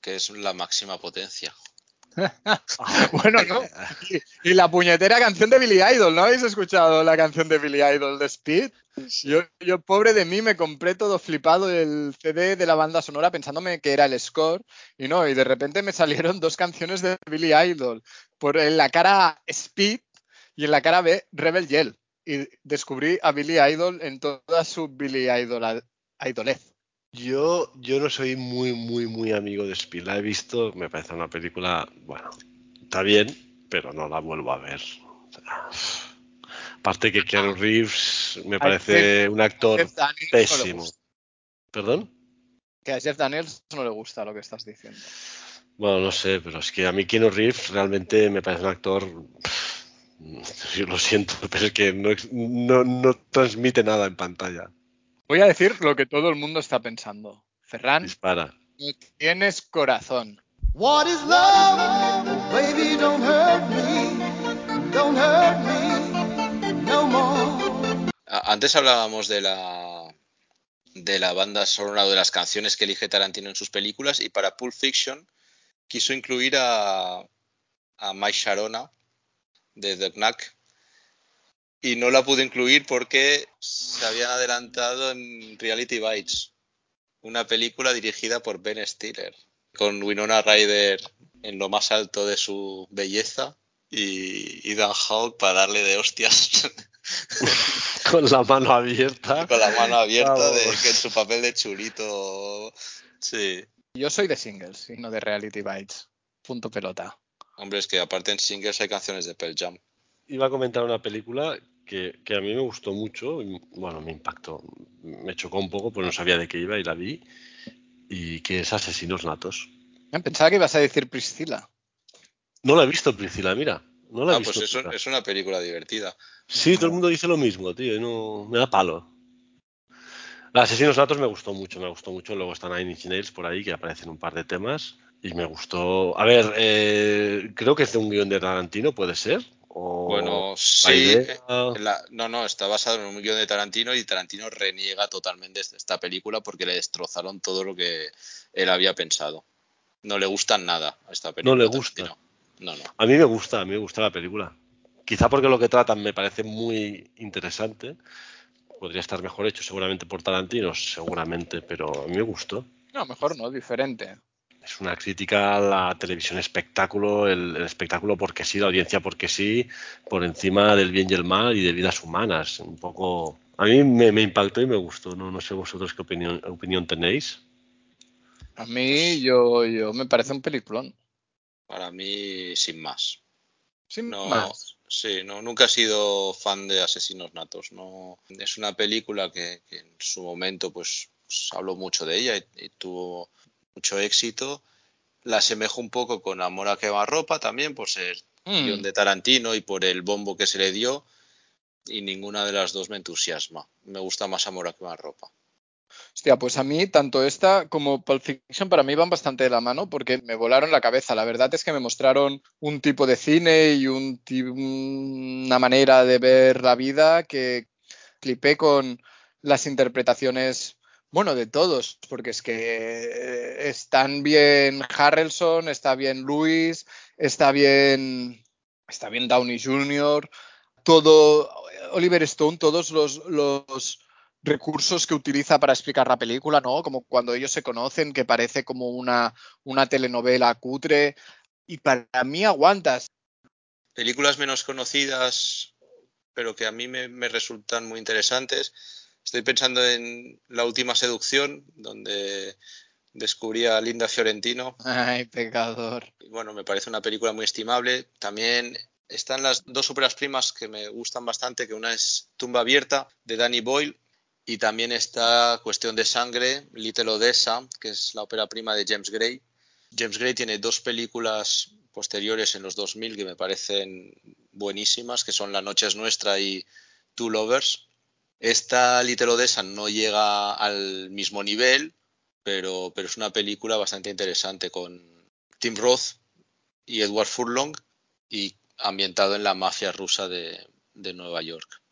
Que es la máxima potencia. Bueno, no. Y, y la puñetera canción de Billy Idol, ¿no habéis escuchado la canción de Billy Idol de Speed? Yo, yo, pobre de mí, me compré todo flipado el CD de la banda sonora pensándome que era el score y no, y de repente me salieron dos canciones de Billy Idol. Por en la cara A, Speed y en la cara B Rebel Yell. Y descubrí a Billy Idol en toda su Billy Idol idolez. Yo, yo no soy muy, muy, muy amigo de Speed. La he visto, me parece una película, bueno, está bien, pero no la vuelvo a ver. O sea, aparte que Keanu Reeves me parece un actor no pésimo. ¿Perdón? Que a Jeff Daniels no le gusta lo que estás diciendo. Bueno, no sé, pero es que a mí Keanu Reeves realmente me parece un actor. Yo lo siento, pero es que no, no, no transmite nada en pantalla. Voy a decir lo que todo el mundo está pensando. Ferran, Dispara. no tienes corazón. What is love? Baby, don't hurt me. Don't hurt me no more. Antes hablábamos de la de la banda sonora o de las canciones que elige Tarantino en sus películas y para Pulp Fiction quiso incluir a, a Mike Sharona de The Knack y no la pudo incluir porque se habían adelantado en Reality Bites, una película dirigida por Ben Stiller, con Winona Ryder en lo más alto de su belleza y Ethan Hawke para darle de hostias Con la mano abierta. con la mano abierta de, que en su papel de chulito. Sí. Yo soy de singles y no de reality bites. Punto pelota. Hombre, es que aparte en singles hay canciones de Pearl Jam. Iba a comentar una película que, que a mí me gustó mucho. y, Bueno, me impactó. Me chocó un poco, pues no sabía de qué iba y la vi. Y que es Asesinos Natos. Eh, Pensaba que ibas a decir Priscila. No la he visto, Priscila, mira. No la he Ah, visto. pues es, un- nunca. es una película divertida. Sí, todo el mundo dice lo mismo, tío. no, me da palo. La Asesinos Natos me gustó mucho, me gustó mucho. Luego están Nine Inch Nails por ahí, que aparecen un par de temas. Y me gustó. A ver, eh, creo que es de un guion de Tarantino, ¿puede ser? O Bueno, la sí. idea- eh, la- no, no, está basado en un guion de Tarantino y Tarantino reniega totalmente de esta película porque le destrozaron todo lo que él había pensado. No le gusta nada a esta película. No le gusta. No, no. A mí me gusta, a mí me gusta la película. Quizá porque lo que tratan me parece muy interesante. Podría estar mejor hecho seguramente por Tarantino, seguramente, pero a mí me gustó. No, mejor no, diferente. Es una crítica a la televisión espectáculo, el, el espectáculo porque sí, la audiencia porque sí, por encima del bien y el mal y de vidas humanas. Un poco. A mí me, me impactó y me gustó. No, no sé vosotros qué opinión, opinión tenéis. A mí, yo, yo me parece un peliculón. Para mí, sin más. Sin No, más. Sí, no, nunca he sido fan de Asesinos Natos. No, es una película que, que en su momento, pues, pues, habló mucho de ella y, y tuvo mucho éxito. La asemejo un poco con Amor a quemarropa también por ser Mm. guion de Tarantino y por el bombo que se le dio. Y ninguna de las dos me entusiasma. Me gusta más Amor a quemarropa. Hostia, pues a mí tanto esta como Pulp Fiction para mí van bastante de la mano porque me volaron la cabeza. La verdad es que me mostraron un tipo de cine y un una manera de ver la vida que flipé con las interpretaciones Bueno, de todos, porque es que eh, están bien Harrelson, está bien Luis, está bien, está bien Downey Jr., todo, Oliver Stone, todos los, los recursos que utiliza para explicar la película, ¿no? Como cuando ellos se conocen, que parece como una, una telenovela cutre. Y para mí aguantas. Películas menos conocidas, pero que a mí me, me resultan muy interesantes. Estoy pensando en La última seducción, donde descubrí a Linda Fiorentino. Ay, pecador. Y bueno, me parece una película muy estimable. También están las dos óperas primas que me gustan bastante, que una es Tumba Abierta, de Danny Boyle, y también está Cuestión de Sangre, Little Odessa, que es la ópera prima de James Gray. James Gray tiene dos películas posteriores en los 2000 que me parecen buenísimas, que son La noche es nuestra y Two Lovers. Esta Little Odessa no llega al mismo nivel, pero, es una película bastante interesante con Tim Roth y Edward Furlong y ambientado en la mafia rusa de Nueva York.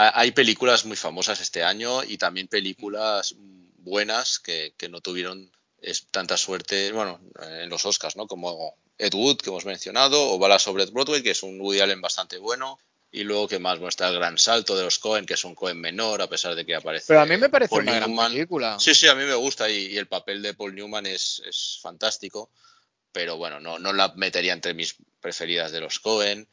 Hay películas muy famosas este año y también películas buenas que, que no tuvieron tanta suerte, bueno, en los Oscars, ¿no? Como Ed Wood, que hemos mencionado, o Bala sobre Broadway, que es un Woody Allen bastante bueno. Y luego, que más? muestra el gran salto de los Cohen, que es un Cohen menor, a pesar de que aparece. Pero a mí me parece Paul una gran Newman. película. Sí, sí, a mí me gusta y, y el papel de Paul Newman es, es fantástico. Pero bueno, no, no la metería entre mis preferidas de los Cohen.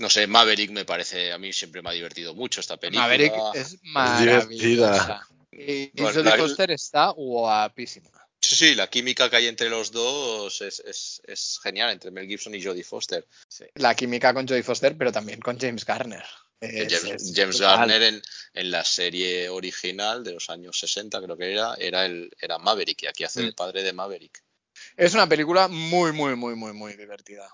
No sé, Maverick me parece, a mí siempre me ha divertido mucho esta película. Maverick es maravillosa. Y, Jodie la- Foster está guapísima. Sí, sí, la química que hay entre los dos es, es- es genial, entre Mel Gibson y Jodie Foster. La química con Jodie Foster, pero también con James Garner. Es- James, es James brutal. Garner en, en la serie original de los años 60, creo que era, era, el, era Maverick y aquí hace Mm. padre de Maverick. Es una película muy, muy, muy, muy, muy divertida.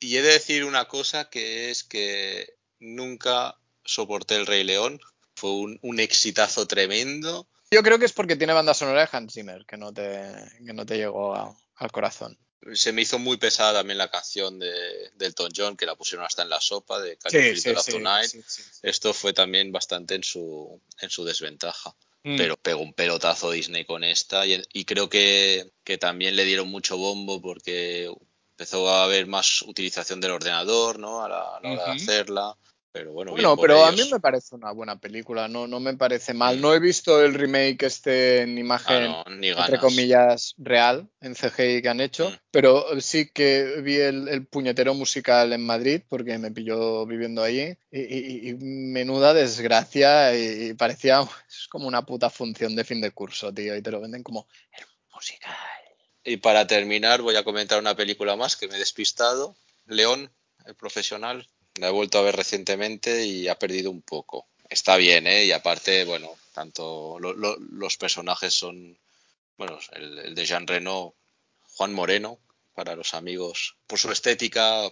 Y he de decir una cosa que es que nunca soporté el Rey León. Fue un, un exitazo tremendo. Yo creo que es porque tiene banda sonora de Hans Zimmer, que no te, que no te llegó a- al corazón. Se me hizo muy pesada también la canción de, de Elton John, que la pusieron hasta en la sopa de Can Tonight. sí, sí, sí. Esto fue también bastante en su, en su desventaja. Mm. Pero pegó un pelotazo Disney con esta y, y creo que, que también le dieron mucho bombo porque empezó a haber más utilización del ordenador ¿no? a la, a la hora de Ujú. hacerla. Pero bueno, Bueno, pero a mí ellos. me parece una buena película, no, no me parece mal. Mm. No he visto el remake este en Ah, imagen, no, ni entre comillas, real, en CGI que han hecho, Mm. pero sí que vi el, el puñetero musical en Madrid, porque me pilló viviendo allí, y, y- y menuda desgracia, y, y parecía es como una puta función de fin de curso, tío, y te lo venden como el musical. Y para terminar, voy a comentar una película más que me he despistado. León, el profesional. La he vuelto a ver recientemente y ha perdido un poco. Está bien, ¿eh? Y aparte, bueno, tanto lo- lo- los personajes son. Bueno, el, el de Jean Reno, Juan Moreno, para los amigos. Por su estética,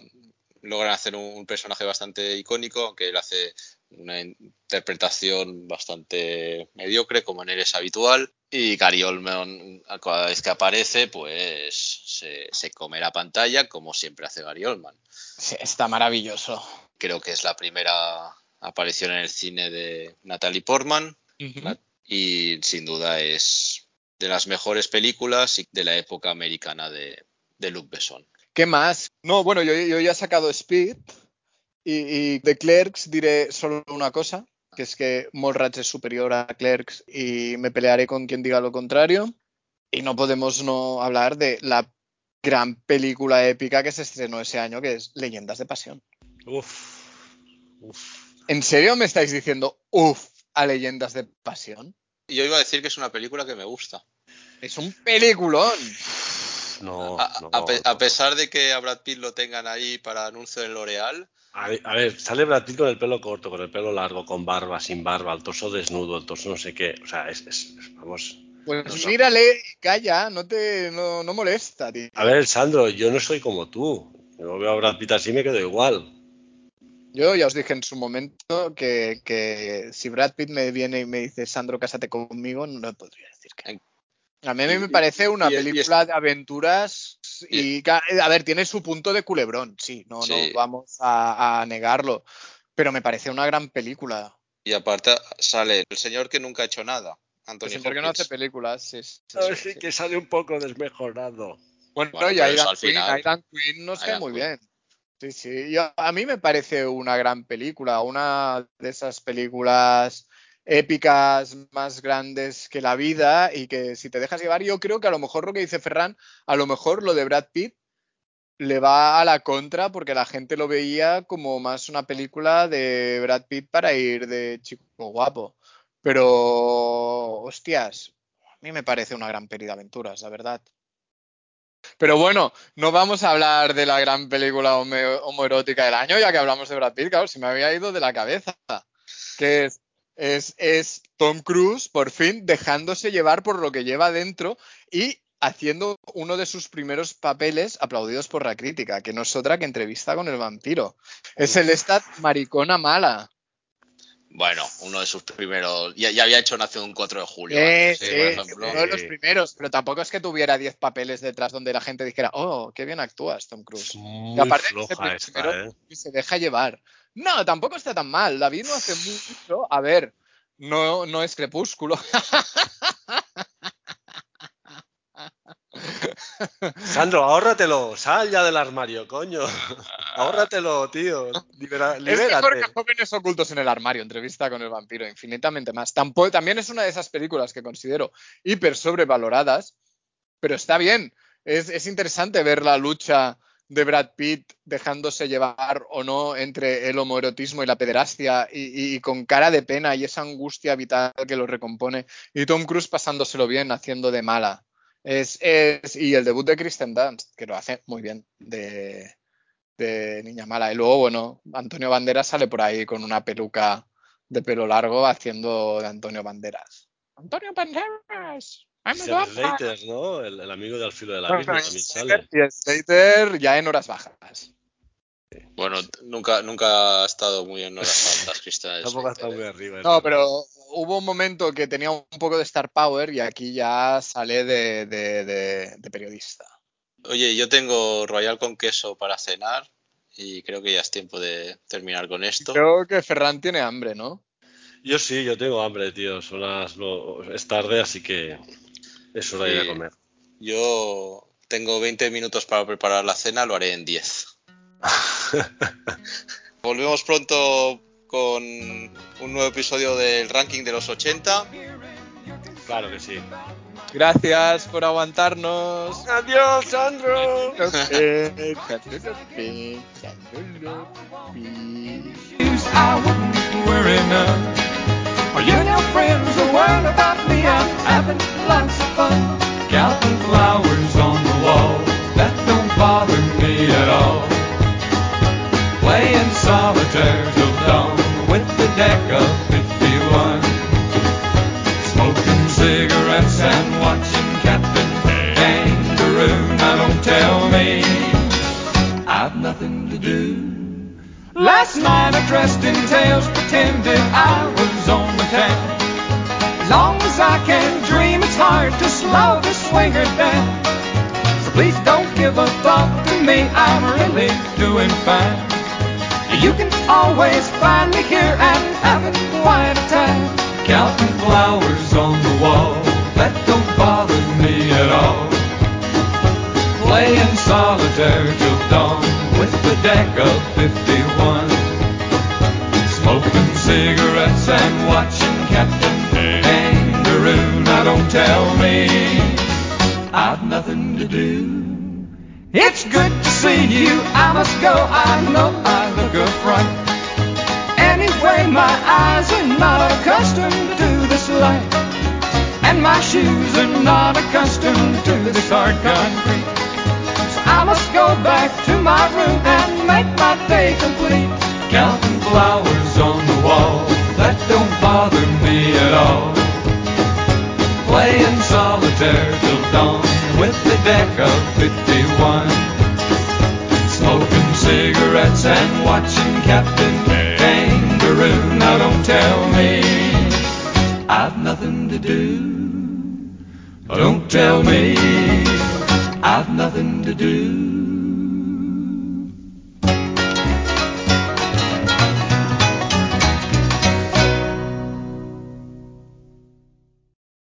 logran hacer un, un personaje bastante icónico, aunque él hace una interpretación bastante mediocre, como en él es habitual. Y Gary Oldman, cada vez que aparece, pues se, se come la pantalla, como siempre hace Gary Oldman. Está maravilloso. Creo que es la primera aparición en el cine de Natalie Portman y sin duda es de las mejores películas y de la época americana de, de Luc Besson. ¿Qué más? No, bueno, yo, yo ya he sacado Speed y, y de Clerks diré solo una cosa, que es que Mallrats es superior a Clerks y me pelearé con quien diga lo contrario. Y no podemos no hablar de la gran película épica que se estrenó ese año, que es Leyendas de Pasión. Uf. Uf. ¿En serio me estáis diciendo uff a Leyendas de Pasión? Yo iba a decir que es una película que me gusta. Es un peliculón. No, A, no, a pe- no. a pesar de que a Brad Pitt lo tengan ahí para anuncio en L'Oreal, A ver, a ver, sale Brad Pitt con el pelo corto, con el pelo largo, con barba, sin barba, el torso desnudo, el torso no sé qué. O sea, es, es- es- vamos. Pues No mírale, calla, no te no, no molesta, tío. A ver, Sandro, yo no soy como tú. Yo veo a Brad Pitt así y me quedo igual. Yo ya os dije en su momento que, que si Brad Pitt me viene y me dice, Sandro, cásate conmigo, no le podría decir que. A mí me parece una y- y- película de aventuras y, a ver, tiene su punto de culebrón, sí, no, Sí. no vamos a, a negarlo, pero me parece una gran película. Y aparte sale el señor que nunca ha hecho nada, El Anthony señor que no hace películas, sí. sí, No, sí, sí sí. que sale un poco desmejorado. Bueno, Bueno, y Aidan Quinn, Quinn nos cae muy bien. Sí, sí. Yo- a mí me parece una gran película, una de esas películas épicas más grandes que la vida y que si te dejas llevar, yo creo que a lo mejor lo que dice Ferran, a lo mejor lo de Brad Pitt le va a la contra porque la gente lo veía como más una película de Brad Pitt para ir de chico guapo. Pero, hostias, a mí me parece una gran peli de aventuras, la verdad. Pero bueno, no vamos a hablar de la gran película homo- homoerótica del año, ya que hablamos de Brad Pitt, claro, se me había ido de la cabeza. Que es, es Tom Cruise, por fin, dejándose llevar por lo que lleva dentro y haciendo uno de sus primeros papeles aplaudidos por la crítica, que no es otra que entrevista con el vampiro. Es el esta maricona mala. Bueno, uno de sus primeros. Ya, ya había hecho Nació un 4 de julio. Eh, antes, sí, ¿eh? por ejemplo. uno de los primeros, pero tampoco es que tuviera 10 papeles detrás donde la gente dijera, oh, qué bien actúas, Tom Cruise. Es Y muy aparte, floja esta, primero ¿eh? que se deja llevar. No, tampoco está tan mal. David no hace mucho. A ver, no, no es crepúsculo. Sandro, ahórratelo, sal ya del armario, coño. ahórratelo, tío. Libera- Es mejor libérate. que Jóvenes ocultos en el armario, entrevista con el vampiro, infinitamente más. Tampoco, también es una de esas películas que considero hiper sobrevaloradas, pero está bien. Es, es interesante ver la lucha de Brad Pitt dejándose llevar o no entre el homoerotismo y la pederastia y, con cara de pena y esa angustia vital que lo recompone. Y Tom Cruise pasándoselo bien, haciendo de mala. Es, es- y el debut de Kristen Dunst, que lo hace muy bien, de, de niña mala. Y luego, bueno, Antonio Banderas sale por ahí con una peluca de pelo largo haciendo de Antonio Banderas. Antonio Banderas. I'm a Seth vampire. Slater, ¿no? El, el amigo de Al filo del abismo también sale. Y Slater ya en horas bajas. Bueno, nunca, nunca ha estado muy en horas altas, Cristian. Tampoco está muy arriba. es No, pero hubo un momento que tenía un poco de star power y aquí ya sale de, de- de- de periodista. Oye, yo tengo Royal con queso para cenar y creo que ya es tiempo de terminar con esto. Creo que Ferran tiene hambre, ¿no? Yo sí, yo tengo hambre, tío. Son las, no, es tarde, así que es hora de ir a comer. Yo tengo 20 minutos para preparar la cena, lo haré en 10. Volvemos pronto con un nuevo episodio del ranking de los 80. Claro que sí. Gracias por aguantarnos. ¡Adiós, Sandro! friends are worried about me? I'm having lots of fun. Counting flowers on the wall. That don't bother me at all. Playing solitaire till dawn with the deck of 51. Smoking cigarettes and watching Captain Kangaroo. Now don't tell me I've nothing to do. Last night I dressed in tails, pretended I was on the town. As long as I can dream, it's hard to slow the swinger down. So please don't give a thought to me, I'm really doing fine. You can always find me here and having quite a time. Counting flowers on the wall, that don't bother me at all playing solitaire till dawn with the deck of 51. Smoking cigarettes and watching Captain don't tell me I've nothing to do. It's good to see you. I must go. I know I look a fright. Anyway, my eyes are not accustomed to this light. And my shoes are not accustomed to this hard concrete. So I must go back to my room and make my day complete. Counting flowers on the wall, that don't bother me at all. And watching Captain Kangaroo. Now don't tell me I've nothing to do. Don't tell me I've nothing to do.